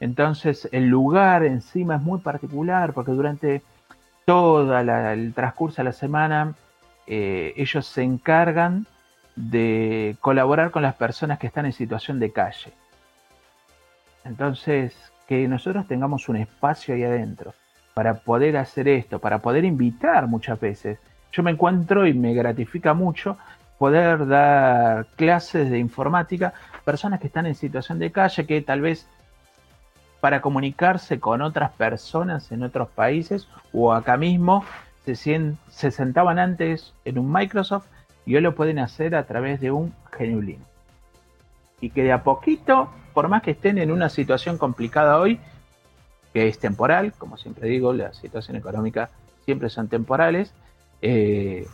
Entonces, el lugar encima es muy particular porque durante todo el transcurso de la semana, eh, ellos se encargan de colaborar con las personas que están en situación de calle. Entonces, que nosotros tengamos un espacio ahí adentro para poder hacer esto, para poder invitar muchas veces. Yo me encuentro y me gratifica mucho poder dar clases de informática a personas que están en situación de calle, que tal vez para comunicarse con otras personas en otros países o acá mismo. Se, se sentaban antes en un Microsoft y hoy lo pueden hacer a través de un GNU Y que de a poquito, por más que estén en una situación complicada hoy, que es temporal, como siempre digo, la situación económica siempre son temporales, eh,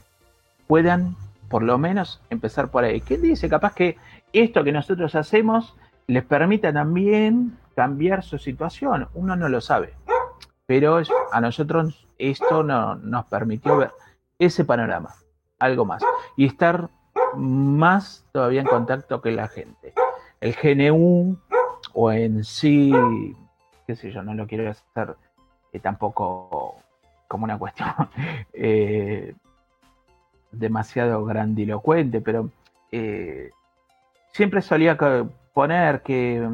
puedan por lo menos empezar por ahí. ¿Quién dice? Capaz que esto que nosotros hacemos les permita también cambiar su situación. Uno no lo sabe, pero a nosotros esto no, nos permitió ver ese panorama, algo más, y estar más todavía en contacto que la gente. El GNU o en sí, qué sé yo, no lo quiero hacer eh, tampoco como una cuestión eh, demasiado grandilocuente, pero eh, siempre solía poner que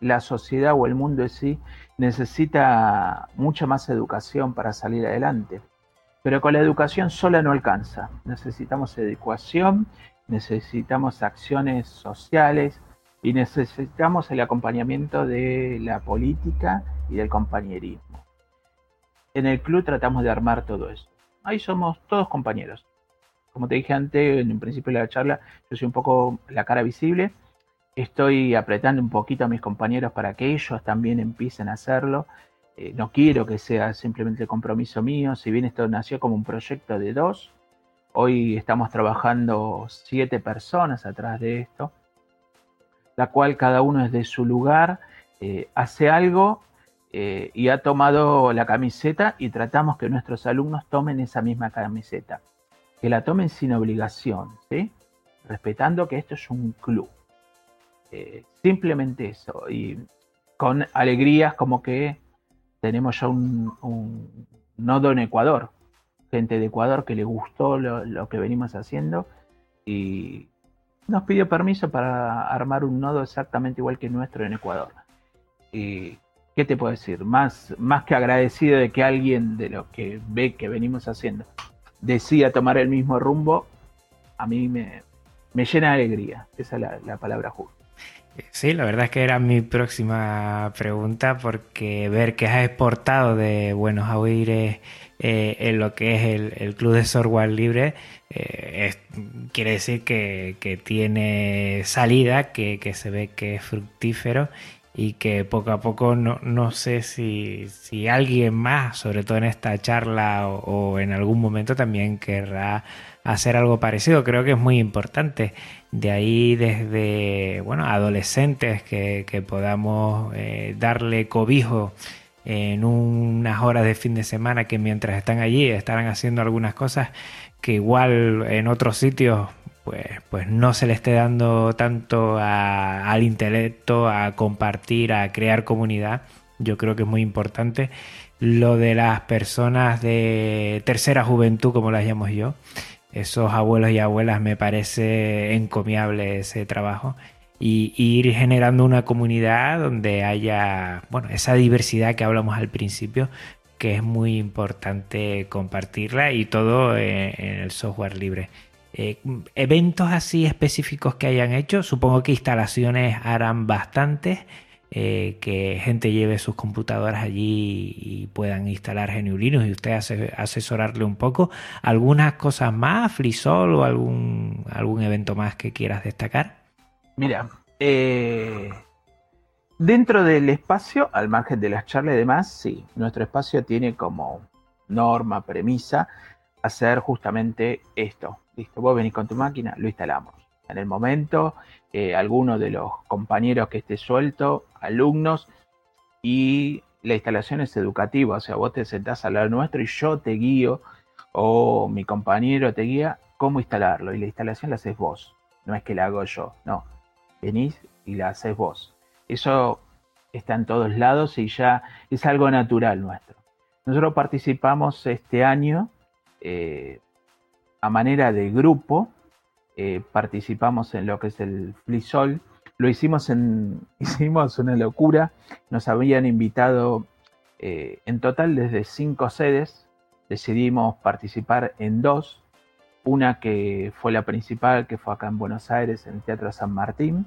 la sociedad o el mundo en sí necesita mucha más educación para salir adelante. Pero con la educación sola no alcanza. Necesitamos educación, necesitamos acciones sociales y necesitamos el acompañamiento de la política y del compañerismo. En el club tratamos de armar todo eso. Ahí somos todos compañeros. Como te dije antes, en el principio de la charla, yo soy un poco la cara visible Estoy apretando un poquito a mis compañeros para que ellos también empiecen a hacerlo. Eh, no quiero que sea simplemente compromiso mío, si bien esto nació como un proyecto de dos, hoy estamos trabajando siete personas atrás de esto, la cual cada uno desde su lugar eh, hace algo eh, y ha tomado la camiseta y tratamos que nuestros alumnos tomen esa misma camiseta, que la tomen sin obligación, ¿sí? respetando que esto es un club. Eh, simplemente eso. Y con alegrías como que tenemos ya un, nodo en Ecuador. Gente de Ecuador que le gustó lo, que venimos haciendo y nos pidió permiso para armar un nodo exactamente igual que nuestro en Ecuador. Y ¿qué te puedo decir? Más, más que agradecido de que alguien de lo que ve que venimos haciendo decida tomar el mismo rumbo, a mí me, llena de alegría. Esa es la palabra justa. Sí, la verdad es que era mi próxima pregunta porque ver que has exportado de Buenos Aires eh, en lo que es el, Club de Software Libre eh, quiere decir que, tiene salida, que, se ve que es fructífero y que poco a poco no, no sé si, si, alguien más, sobre todo en esta charla o, en algún momento también querrá hacer algo parecido. Creo que es muy importante. De ahí desde, bueno, adolescentes que, podamos eh, darle cobijo en unas horas de fin de semana que mientras están allí estarán haciendo algunas cosas que igual en otros sitios pues, pues no se le esté dando tanto al intelecto, a compartir, a crear comunidad. Yo creo que es muy importante. Lo de las personas de tercera juventud, como las llamo yo, esos abuelos y abuelas, me parece encomiable ese trabajo. Y, ir generando una comunidad donde haya bueno, esa diversidad que hablamos al principio, que es muy importante compartirla y todo en el software libre. Eh, eventos así específicos que hayan hecho, supongo que instalaciones harán bastantes, eh, que gente lleve sus computadoras allí y puedan instalar GNU y usted asesorarle un poco. ¿Algunas cosas más, FreeSol o algún, algún evento más que quieras destacar? Mira, eh, dentro del espacio, al margen de las charlas y demás, sí, nuestro espacio tiene como norma, premisa, hacer justamente esto, Listo, vos venís con tu máquina, lo instalamos. En el momento, eh, alguno de los compañeros que esté suelto, alumnos, y la instalación es educativa, o sea, vos te sentás al lado nuestro y yo te guío, o mi compañero te guía cómo instalarlo, y la instalación la haces vos, no es que la hago yo, no, venís y la haces vos. Eso está en todos lados y ya es algo natural nuestro. Nosotros participamos este año eh, a manera de grupo, eh, participamos en lo que es el FliSol. Lo hicimos en, hicimos una locura. Nos habían invitado eh, en total desde cinco sedes. Decidimos participar en dos. Una que fue la principal, que fue acá en Buenos Aires, en el Teatro San Martín.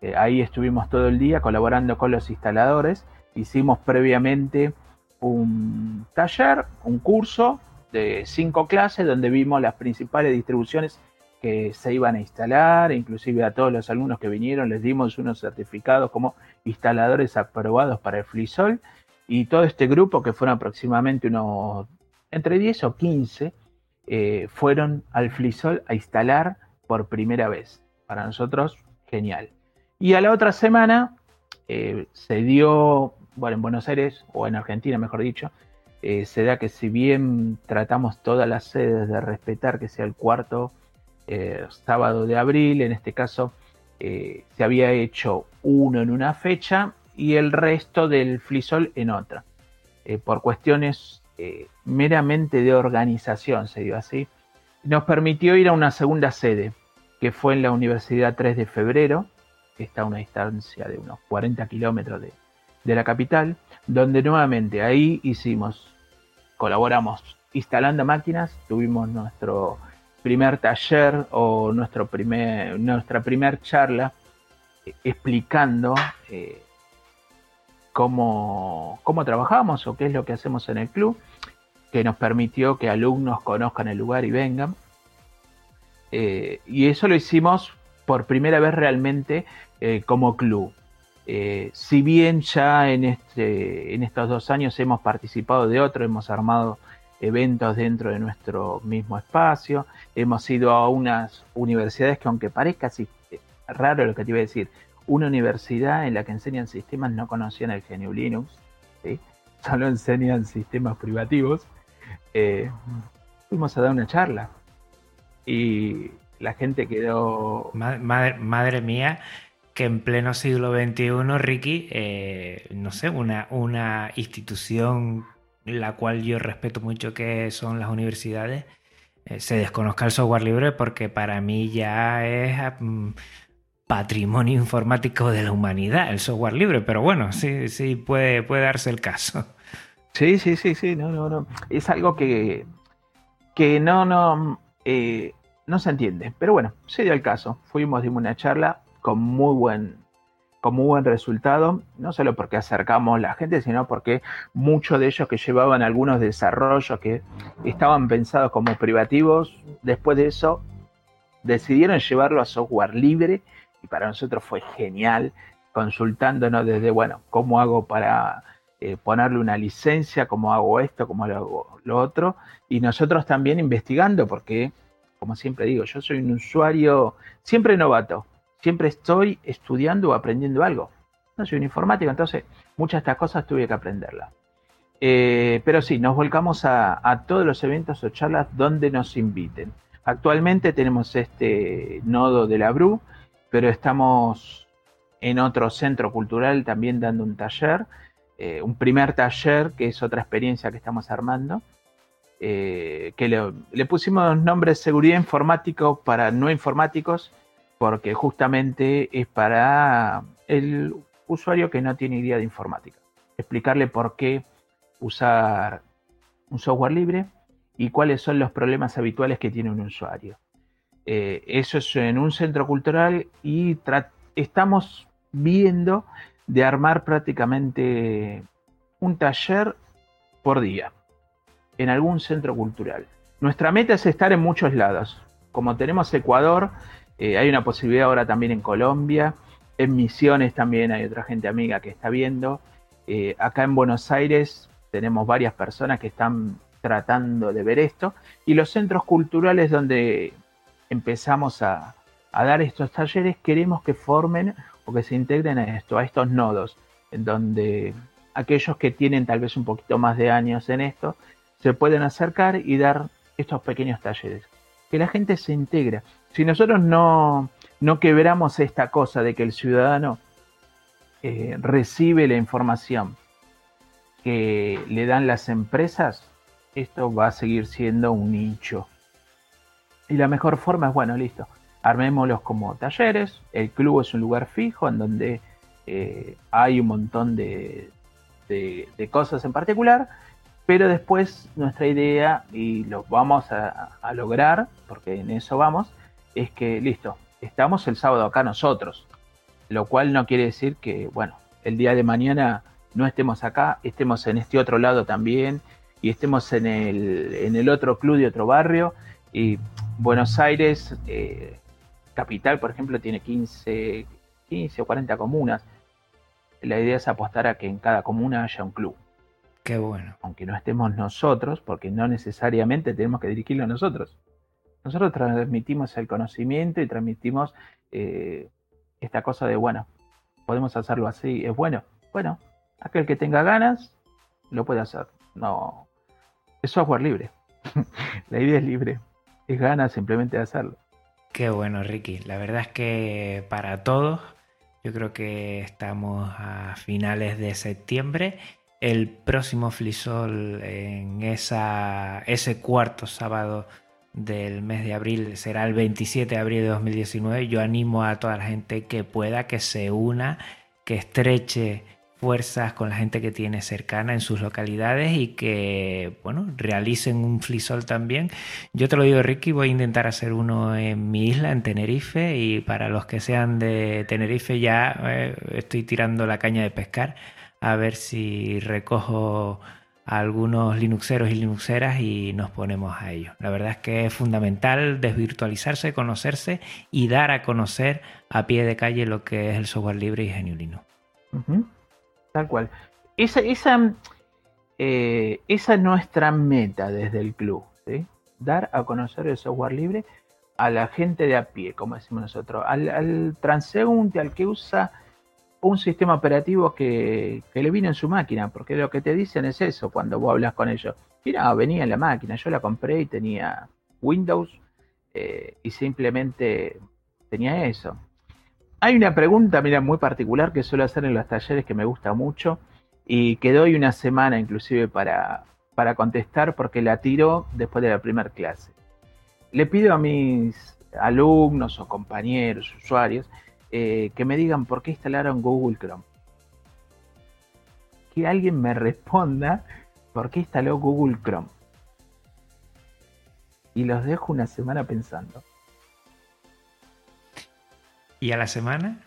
Eh, ahí estuvimos todo el día colaborando con los instaladores. Hicimos previamente un taller, un curso de cinco clases donde vimos las principales distribuciones que se iban a instalar, inclusive a todos los alumnos que vinieron les dimos unos certificados como instaladores aprobados para el FliSol y todo este grupo que fueron aproximadamente unos entre 10 o 15 eh, fueron al FliSol a instalar por primera vez. Para nosotros, genial. Y a la otra semana eh, se dio, bueno, en Buenos Aires, o en Argentina mejor dicho, eh, se da que si bien tratamos todas las sedes de respetar que sea el cuarto eh, sábado de abril, en este caso eh, se había hecho uno en una fecha y el resto del flisol en otra. por cuestiones meramente de organización, se dio así. Nos permitió ir a una segunda sede, que fue en la Universidad 3 de Febrero, que está a una distancia de unos 40 kilómetros de, de la capital, donde nuevamente ahí hicimos colaboramos instalando máquinas, tuvimos nuestro primer taller o nuestro primer, nuestra primera charla eh, explicando eh, cómo, cómo trabajamos o qué es lo que hacemos en el club, que nos permitió que alumnos conozcan el lugar y vengan. Eh, y eso lo hicimos por primera vez realmente como club. Si bien ya en, este, en estos dos años hemos participado de otro, hemos armado eventos dentro de nuestro mismo espacio, hemos ido a unas universidades que aunque parezca así eh, raro lo que te iba a decir, una universidad en la que enseñan sistemas no conocían el GNU Linux, solo enseñan sistemas privativos, eh, fuimos a dar una charla. Y la gente quedó... Madre, mía, que en pleno siglo XXI, Ricky, eh, no sé, una, una institución la cual yo respeto mucho que son las universidades, eh, se desconozca el software libre porque para mí ya es mm, patrimonio informático de la humanidad el software libre, pero bueno, sí, sí, puede, puede darse el caso. Sí, sí, sí, sí, no, no, no. Es algo que, que no, no, eh, no se entiende. Pero bueno, se dio el caso. Fuimos, dimos una charla con muy buen, con muy buen resultado, no solo porque acercamos la gente, sino porque muchos de ellos que llevaban algunos desarrollos que estaban pensados como privativos, después de eso decidieron llevarlo a software libre y para nosotros fue genial consultándonos desde, bueno, ¿cómo hago para eh, ponerle una licencia? ¿Cómo hago esto? ¿Cómo hago lo otro? Y nosotros también investigando, porque, como siempre digo, yo soy un usuario siempre novato, siempre estoy estudiando o aprendiendo algo. No soy un informático, entonces muchas de estas cosas tuve que aprenderlas. Eh, pero sí, nos volcamos a, todos los eventos o charlas donde nos inviten. Actualmente tenemos este nodo de la BRU, pero estamos en otro centro cultural también dando un taller, eh, un primer taller que es otra experiencia que estamos armando, eh, que le, le, pusimos nombre seguridad informático para no informáticos, porque justamente es para el usuario que no tiene idea de informática. Explicarle por qué usar un software libre y cuáles son los problemas habituales que tiene un usuario. Eh, eso es en un centro cultural y estamos viendo de armar prácticamente un taller por día en algún centro cultural. Nuestra meta es estar en muchos lados. Como tenemos Ecuador, eh, hay una posibilidad ahora también en Colombia, en Misiones también hay otra gente amiga que está viendo. Eh, acá en Buenos Aires tenemos varias personas que están tratando de ver esto. Y los centros culturales donde empezamos a, dar estos talleres, queremos que formen o que se integren a esto, a estos nodos, en donde aquellos que tienen tal vez un poquito más de años en esto, se pueden acercar y dar estos pequeños talleres. Que la gente se integra. Si nosotros no, no quebramos esta cosa de que el ciudadano eh, recibe la información que le dan las empresas, esto va a seguir siendo un nicho. Y la mejor forma es, bueno, listo, armémoslos como talleres, el club es un lugar fijo en donde eh, hay un montón de, cosas en particular, pero después nuestra idea, y lo vamos a lograr, porque en eso vamos, es que, listo, estamos el sábado acá nosotros, lo cual no quiere decir que, bueno, el día de mañana no estemos acá, estemos en este otro lado también y estemos en el, en el otro club de otro barrio. Y Buenos Aires, eh, capital, por ejemplo, tiene 15, 15 o 40 comunas. La idea es apostar a que en cada comuna haya un club. Qué bueno. Aunque no estemos nosotros, porque no necesariamente tenemos que dirigirlo nosotros. Nosotros transmitimos el conocimiento y transmitimos eh, esta cosa de, bueno, podemos hacerlo así, es bueno. Bueno, aquel que tenga ganas lo puede hacer. No, es software libre. la idea es libre. Es ganas simplemente de hacerlo. Qué bueno, Ricky. La verdad es que para todos, yo creo que estamos a finales de septiembre. El próximo Flisol en esa, ese cuarto sábado del mes de abril será el 27 de abril de 2019. Yo animo a toda la gente que pueda que se una, que estreche fuerzas con la gente que tiene cercana en sus localidades y que, bueno, realicen un flisol también. Yo te lo digo, Ricky, voy a intentar hacer uno en mi isla, en Tenerife, y para los que sean de Tenerife ya eh, estoy tirando la caña de pescar a ver si recojo a algunos linuxeros y linuxeras y nos ponemos a ello. La verdad es que es fundamental desvirtualizarse, conocerse y dar a conocer a pie de calle lo que es el software libre y genio Linux. Tal cual. Esa, esa, eh, esa es nuestra meta desde el club, Dar a conocer el software libre a la gente de a pie, como decimos nosotros, al, transeúnte, al que usa un sistema operativo que, le vino en su máquina, porque lo que te dicen es eso cuando vos hablas con ellos. Mira, venía en la máquina, yo la compré y tenía Windows eh, y simplemente tenía eso. Hay una pregunta, mira, muy particular que suelo hacer en los talleres que me gusta mucho y que doy una semana inclusive para, para contestar porque la tiro después de la primera clase. Le pido a mis alumnos o compañeros, usuarios, eh, que me digan por qué instalaron Google Chrome. Que alguien me responda por qué instaló Google Chrome. Y los dejo una semana pensando. ¿Y a la semana?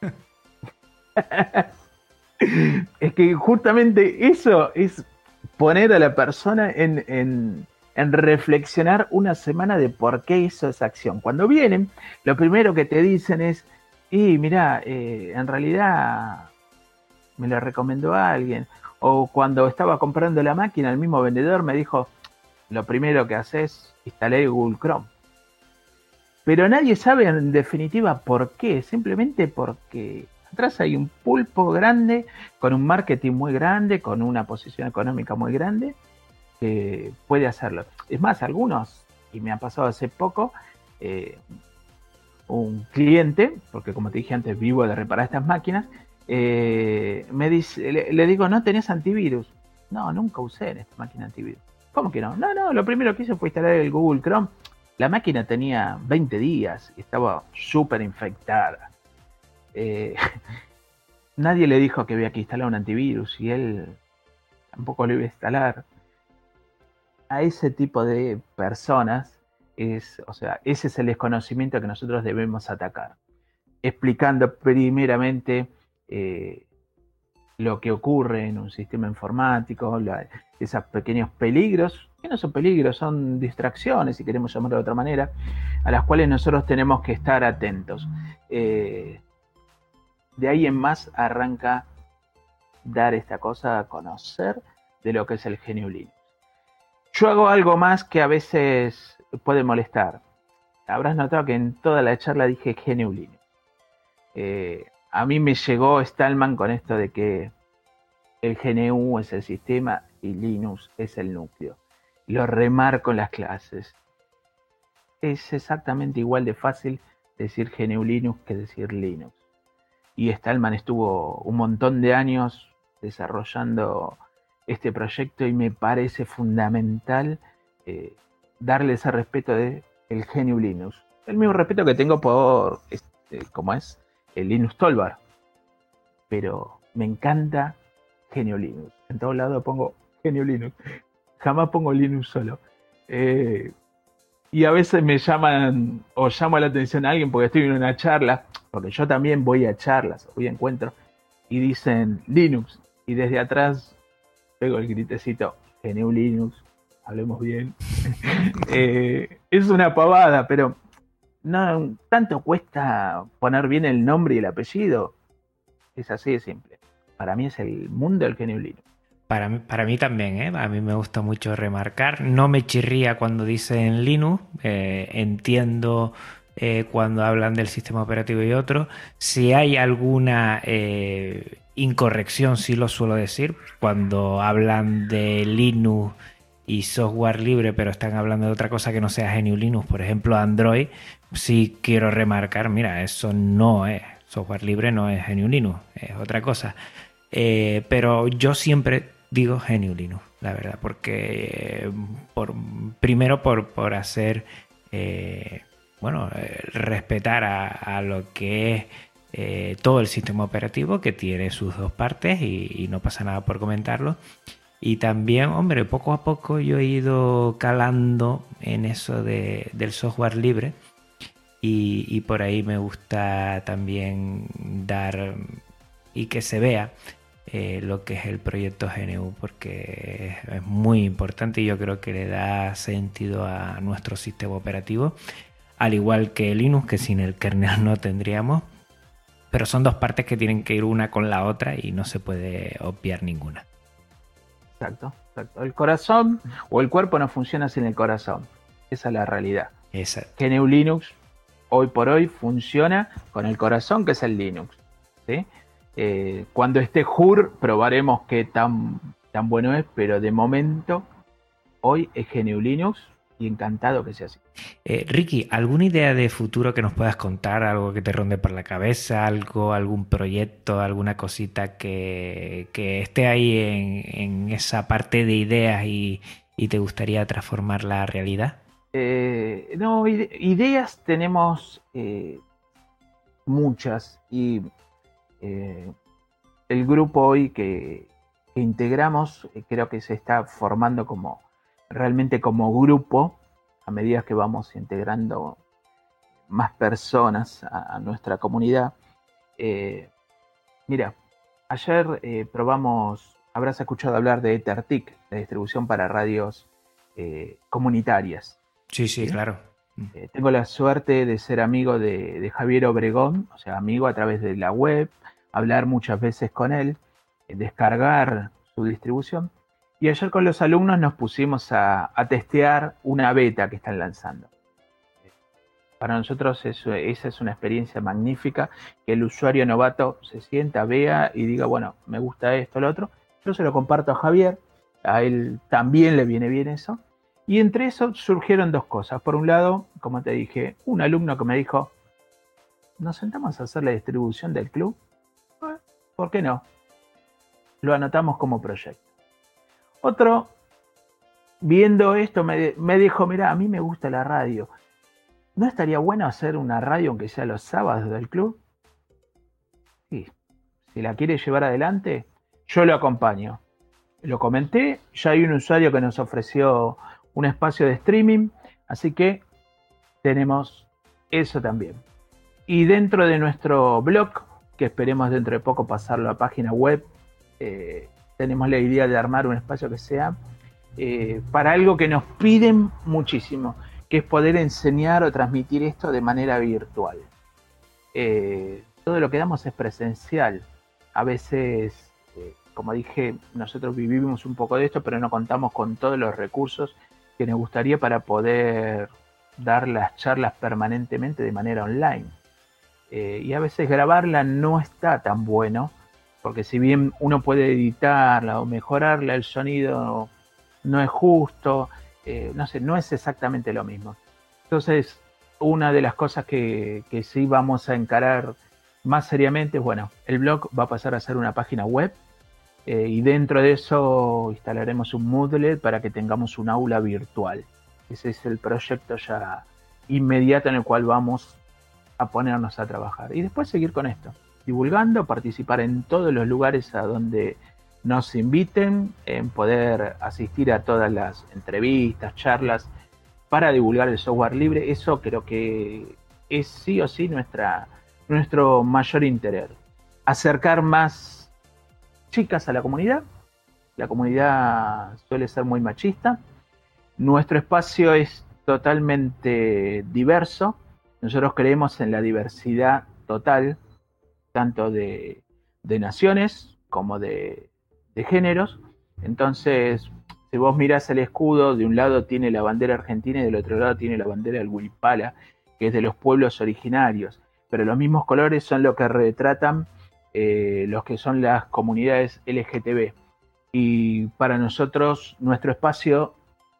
es que justamente eso es poner a la persona en, reflexionar una semana de por qué hizo esa acción. Cuando vienen, lo primero que te dicen es, Y mira, eh, en realidad me lo recomendó alguien. O cuando estaba comprando la máquina, el mismo vendedor me dijo, lo primero que haces, instalé Google Chrome. Pero nadie sabe en definitiva por qué, simplemente porque atrás hay un pulpo grande, con un marketing muy grande, con una posición económica muy grande, que puede hacerlo. Es más, algunos, y me ha pasado hace poco, eh, un cliente, porque como te dije antes, vivo de reparar estas máquinas, eh, me dice, le, digo, ¿no tenés antivirus? No, nunca usé en esta máquina antivirus. ¿Cómo que no? No, no, lo primero que hice fue instalar el Google Chrome. La máquina tenía 20 días y estaba súper infectada. Eh, nadie le dijo que había que instalar un antivirus y él tampoco lo iba a instalar. A ese tipo de personas es, o sea, ese es el desconocimiento que nosotros debemos atacar. Explicando primeramente eh, lo que ocurre en un sistema informático, esos pequeños peligros, que no son peligros, son distracciones, si queremos llamarlo de otra manera, a las cuales nosotros tenemos que estar atentos. Eh, de ahí en más arranca dar esta cosa a conocer de lo que es el genio Linux. Yo hago algo más que a veces puede molestar. Habrás notado que en toda la charla dije genio Linux. Eh, a mí me llegó Stallman con esto de que el GNU es el sistema y Linux es el núcleo. Lo remarco en las clases. Es exactamente igual de fácil decir GNU Linux que decir Linux. Y Stallman estuvo un montón de años desarrollando este proyecto y me parece fundamental eh, darle ese respeto de el GNU Linux. El mismo respeto que tengo por, este, ¿cómo es? el Linux Tolbar. Pero me encanta Genio Linux. En todos lados pongo Genio Linux. Jamás pongo Linux solo. Eh, y a veces me llaman o llamo la atención a alguien porque estoy en una charla, porque yo también voy a charlas, voy a encuentros, y dicen Linux. Y desde atrás pego el gritecito, GNU Linux, hablemos bien. Eh, es una pavada, pero no tanto cuesta poner bien el nombre y el apellido. Es así de simple. Para mí es el mundo del genio Linux. Para mí, para mí también, ¿eh? a mí me gusta mucho remarcar. No me chirría cuando dicen Linux, eh, entiendo eh, cuando hablan del sistema operativo y otro. Si hay alguna incorrección, sí lo suelo decir. Cuando hablan de Linux y software libre, pero están hablando de otra cosa que no sea GNU Linux, por ejemplo Android, sí quiero remarcar, mira, eso no es software libre, no es GNU Linux, es otra cosa. Eh, pero yo siempre digo GNU Linux, la verdad, porque por, primero por, hacer, eh, bueno, eh, respetar a, lo que es todo el sistema operativo, que tiene sus dos partes y no pasa nada por comentarlo. Y también, hombre, poco a poco yo he ido calando en eso de, del software libre. Y, por ahí me gusta también dar y que se vea eh, lo que es el proyecto GNU porque es, muy importante y yo creo que le da sentido a nuestro sistema operativo, al igual que Linux, que sin el kernel no tendríamos, pero son dos partes que tienen que ir una con la otra y no se puede obviar ninguna. Exacto, exacto. El corazón o el cuerpo no funciona sin el corazón. Esa es la realidad. Exacto. GNU Linux hoy por hoy funciona con el corazón que es el Linux. Eh, cuando esté HUR probaremos qué tan, tan bueno es, pero de momento hoy es GNU Linux y encantado que sea así. Eh, Ricky, ¿alguna idea de futuro que nos puedas contar? ¿Algo que te ronde por la cabeza? ¿Algo, algún proyecto, alguna cosita que, esté ahí en, esa parte de ideas y, te gustaría transformar la realidad? Eh, no, ideas tenemos eh, muchas y el grupo hoy que integramos creo que se está formando como realmente como grupo, a medida que vamos integrando más personas a, nuestra comunidad. Eh, mira, ayer eh, probamos, habrás escuchado hablar de EtherTIC, la distribución para radios eh, comunitarias. Sí, sí, claro. Tengo la suerte de ser amigo de, Javier Obregón, o sea, amigo a través de la web, hablar muchas veces con él, descargar su distribución. Y ayer con los alumnos nos pusimos a, testear una beta que están lanzando. Para nosotros esa es una experiencia magnífica, que el usuario novato se sienta, vea y diga, bueno, me gusta esto, lo otro. Yo se lo comparto a Javier, a él también le viene bien eso. Y entre eso surgieron dos cosas. Por un lado, como te dije, un alumno que me dijo, ¿nos sentamos a hacer la distribución del club? ¿Por qué no? Lo anotamos como proyecto. Otro, viendo esto, me, dijo, mira, a mí me gusta la radio. ¿No estaría bueno hacer una radio aunque sea los sábados del club? Sí, si la quiere llevar adelante, yo lo acompaño. Lo comenté, ya hay un usuario que nos ofreció un espacio de streaming, así que tenemos eso también. Y dentro de nuestro blog, que esperemos dentro de poco pasarlo a página web, eh, tenemos la idea de armar un espacio que sea eh, para algo que nos piden muchísimo, que es poder enseñar o transmitir esto de manera virtual. Eh, todo lo que damos es presencial. A veces, como dije, nosotros vivimos un poco de esto, pero no contamos con todos los recursos que nos gustaría para poder dar las charlas permanentemente de manera online. Eh, y a veces grabarla no está tan bueno, porque si bien uno puede editarla o mejorarla, el sonido no es justo, eh, no sé, no es exactamente lo mismo. Entonces, una de las cosas que, que sí vamos a encarar más seriamente es, bueno, el blog va a pasar a ser una página web eh, y dentro de eso instalaremos un Moodle para que tengamos un aula virtual. Ese es el proyecto ya inmediato en el cual vamos a ponernos a trabajar. Y después seguir con esto, divulgando, participar en todos los lugares a donde nos inviten, en poder asistir a todas las entrevistas, charlas, para divulgar el software libre. Eso creo que es sí o sí nuestra, nuestro mayor interés. Acercar más chicas a la comunidad. La comunidad suele ser muy machista. Nuestro espacio es totalmente diverso. Nosotros creemos en la diversidad total, tanto de, naciones como de, géneros. Entonces, si vos mirás el escudo, de un lado tiene la bandera argentina y del otro lado tiene la bandera del Huipala, que es de los pueblos originarios. Pero los mismos colores son lo que retratan eh, los que son las comunidades LGTB. Y para nosotros, nuestro espacio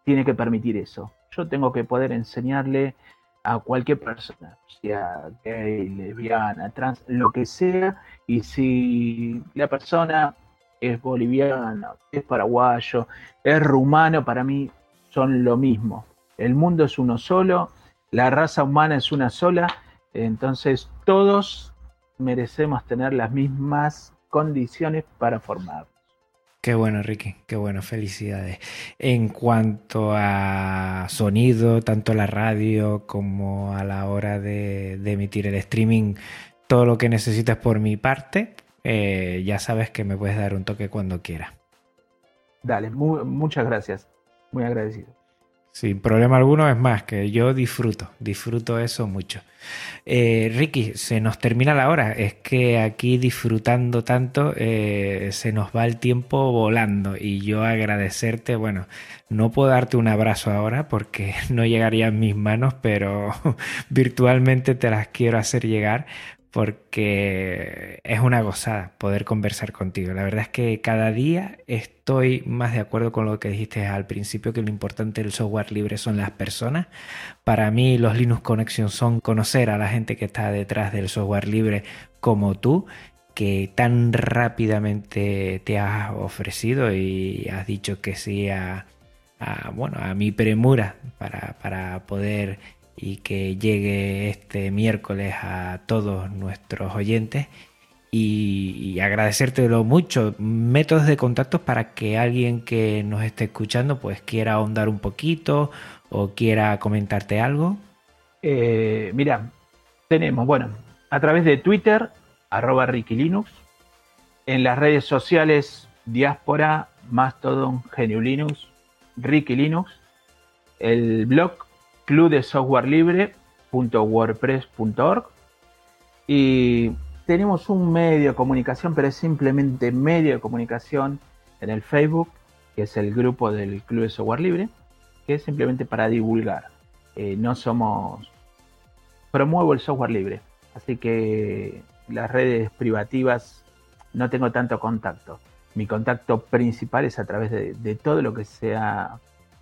tiene que permitir eso. Yo tengo que poder enseñarle a cualquier persona, sea gay, lesbiana, trans, lo que sea, y si la persona es boliviana, es paraguayo, es rumano, para mí son lo mismo. El mundo es uno solo, la raza humana es una sola, entonces todos merecemos tener las mismas condiciones para formarnos. Qué bueno, Ricky, qué bueno, felicidades. En cuanto a sonido, tanto la radio como a la hora de, emitir el streaming, todo lo que necesites por mi parte, eh, ya sabes que me puedes dar un toque cuando quieras. Dale, muchas gracias, muy agradecido. Sin problema alguno, es más, que yo disfruto, disfruto eso mucho. Eh, Ricky, se nos termina la hora, es que aquí disfrutando tanto eh, se nos va el tiempo volando. Y yo agradecerte, bueno, no puedo darte un abrazo ahora porque no llegaría en mis manos, pero virtualmente te las quiero hacer llegar porque es una gozada poder conversar contigo. La verdad es que cada día estoy más de acuerdo con lo que dijiste al principio, que lo importante del software libre son las personas. Para mí los Linux Connection son conocer a la gente que está detrás del software libre como tú que tan rápidamente te has ofrecido y has dicho que sí a, bueno, a mi premura para, para poder y que llegue este miércoles a todos nuestros oyentes y, agradecértelo mucho. Métodos de contacto para que alguien que nos esté escuchando pues quiera ahondar un poquito o quiera comentarte algo. Eh, mira, tenemos, bueno, a través de Twitter, arroba Ricky Linux, en las redes sociales Diáspora, Mastodon, Genio Linux, Ricky Linux, el blog clubdesoftwarelibre.wordpress.org y tenemos un medio de comunicación, pero es simplemente medio de comunicación en el Facebook, que es el grupo del Club de Software Libre, que es simplemente para divulgar. Eh, no somos... Promuevo el software libre, así que las redes privativas no tengo tanto contacto. Mi contacto principal es a través de, todo lo que sea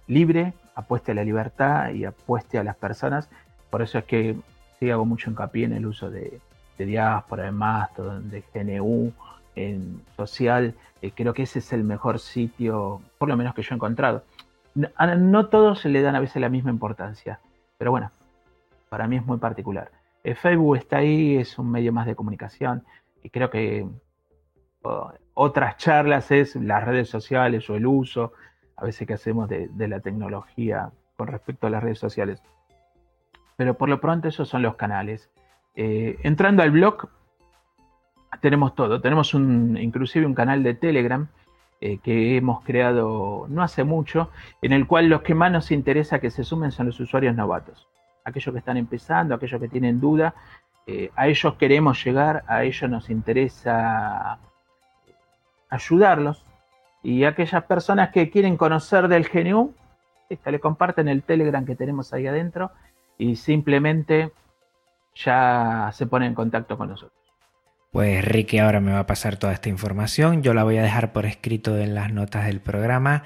libre, apueste a la libertad y apueste a las personas. Por eso es que sí hago mucho hincapié en el uso de, diáspora, de Mastodon, de GNU, en social. Eh, creo que ese es el mejor sitio, por lo menos que yo he encontrado. No, todos se le dan a veces la misma importancia, pero bueno, para mí es muy particular. Eh, Facebook está ahí, es un medio más de comunicación y creo que otras charlas es las redes sociales o el uso, a veces que hacemos de, la tecnología con respecto a las redes sociales. Pero por lo pronto esos son los canales. Eh, entrando al blog, tenemos todo. Tenemos un, inclusive un canal de Telegram eh, que hemos creado no hace mucho, en el cual los que más nos interesa que se sumen son los usuarios novatos. Aquellos que están empezando, aquellos que tienen duda, eh, a ellos queremos llegar, a ellos nos interesa ayudarlos. Y aquellas personas que quieren conocer del GNU, le comparten el Telegram que tenemos ahí adentro y simplemente ya se ponen en contacto con nosotros. Pues Ricky ahora me va a pasar toda esta información, yo la voy a dejar por escrito en las notas del programa.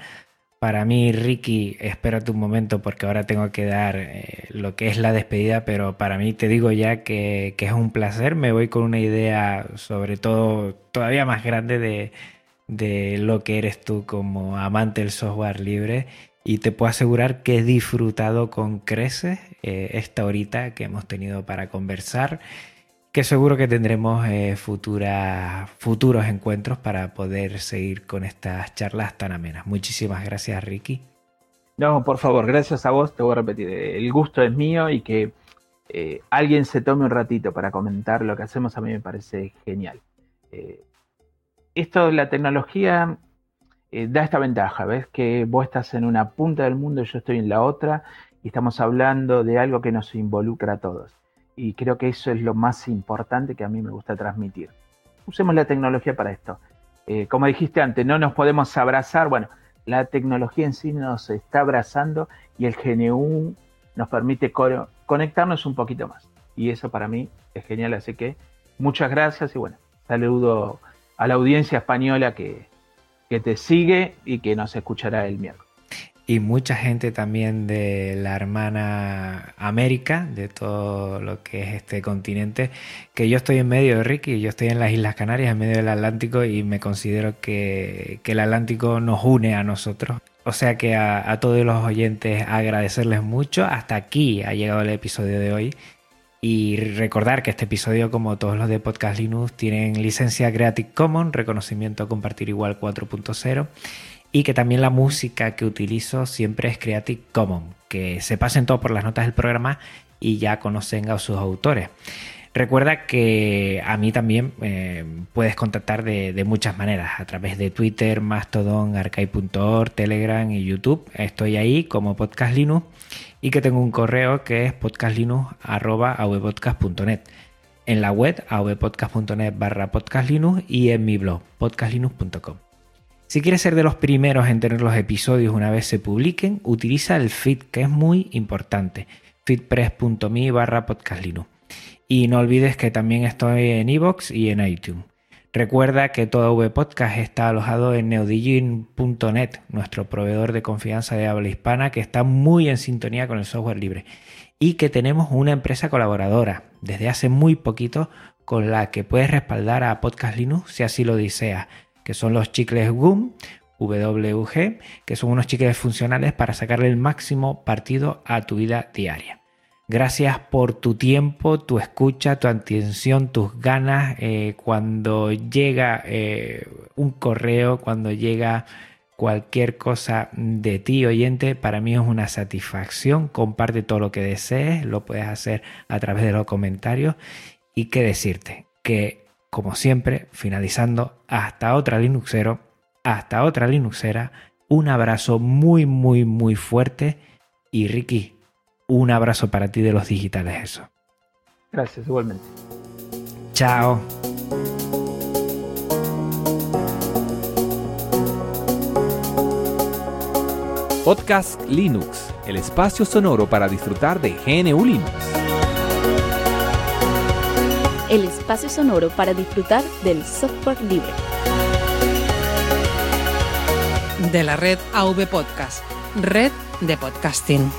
Para mí, Ricky, espérate un momento porque ahora tengo que dar eh, lo que es la despedida, pero para mí te digo ya que, que, es un placer. Me voy con una idea sobre todo todavía más grande de, de lo que eres tú como amante del software libre y te puedo asegurar que he disfrutado con creces eh, esta horita que hemos tenido para conversar, que seguro que tendremos eh, futuros encuentros para poder seguir con estas charlas tan amenas. Muchísimas gracias, Ricky. No, por favor, gracias a vos, te voy a repetir, el gusto es mío y que eh, alguien se tome un ratito para comentar lo que hacemos a mí me parece genial esto, la tecnología eh, da esta ventaja, ¿ves? Que vos estás en una punta del mundo yo estoy en la otra y estamos hablando de algo que nos involucra a todos. Y creo que eso es lo más importante que a mí me gusta transmitir. Usemos la tecnología para esto. Eh, como dijiste antes, no nos podemos abrazar. Bueno, la tecnología en sí nos está abrazando y el GNU nos permite conectarnos un poquito más. Y eso para mí es genial. Así que muchas gracias y bueno, saludo a la audiencia española que, te sigue y que nos escuchará el miércoles. Y mucha gente también de la hermana América, de todo lo que es este continente, que yo estoy en medio de Ricky, yo estoy en las Islas Canarias, en medio del Atlántico, y me considero que, el Atlántico nos une a nosotros. O sea que a, a todos los oyentes agradecerles mucho. Hasta aquí ha llegado el episodio de hoy. Y recordar que este episodio, como todos los de Podcast Linux, tienen licencia Creative Commons, reconocimiento compartir igual 4.0, y que también la música que utilizo siempre es Creative Commons, que se pasen todo por las notas del programa y ya conocen a sus autores. Recuerda que a mí también eh, puedes contactar de, de, muchas maneras, a través de Twitter, Mastodon, Arcade.org, Telegram y YouTube. Estoy ahí como Podcast Linux y que tengo un correo que es podcastlinux.avpodcast.net. En la web avpodcast.net barra podcastlinux y en mi blog podcastlinux.com. Si quieres ser de los primeros en tener los episodios una vez se publiquen, utiliza el feed que es muy importante, feedpress.me barra podcastlinux. Y no olvides que también estoy en iVoox y en iTunes. Recuerda que todo VPodcast está alojado en neodigin.net, nuestro proveedor de confianza de habla hispana que está muy en sintonía con el software libre. Y que tenemos una empresa colaboradora desde hace muy poquito con la que puedes respaldar a Podcast Linux si así lo deseas, que son los chicles GUM, WG, que son unos chicles funcionales para sacarle el máximo partido a tu vida diaria. Gracias por tu tiempo, tu escucha, tu atención, tus ganas. Eh, cuando llega eh, un correo, cuando llega cualquier cosa de ti, oyente, para mí es una satisfacción. Comparte todo lo que desees, lo puedes hacer a través de los comentarios. Y qué decirte, que como siempre, finalizando, hasta otra Linuxero, hasta otra Linuxera, un abrazo muy, muy, muy fuerte. Y Ricky, Un abrazo para ti de los digitales, eso. Gracias, igualmente. Chao. Podcast Linux, el espacio sonoro para disfrutar de GNU Linux. El espacio sonoro para disfrutar del software libre. De la red AV Podcast, red de podcasting.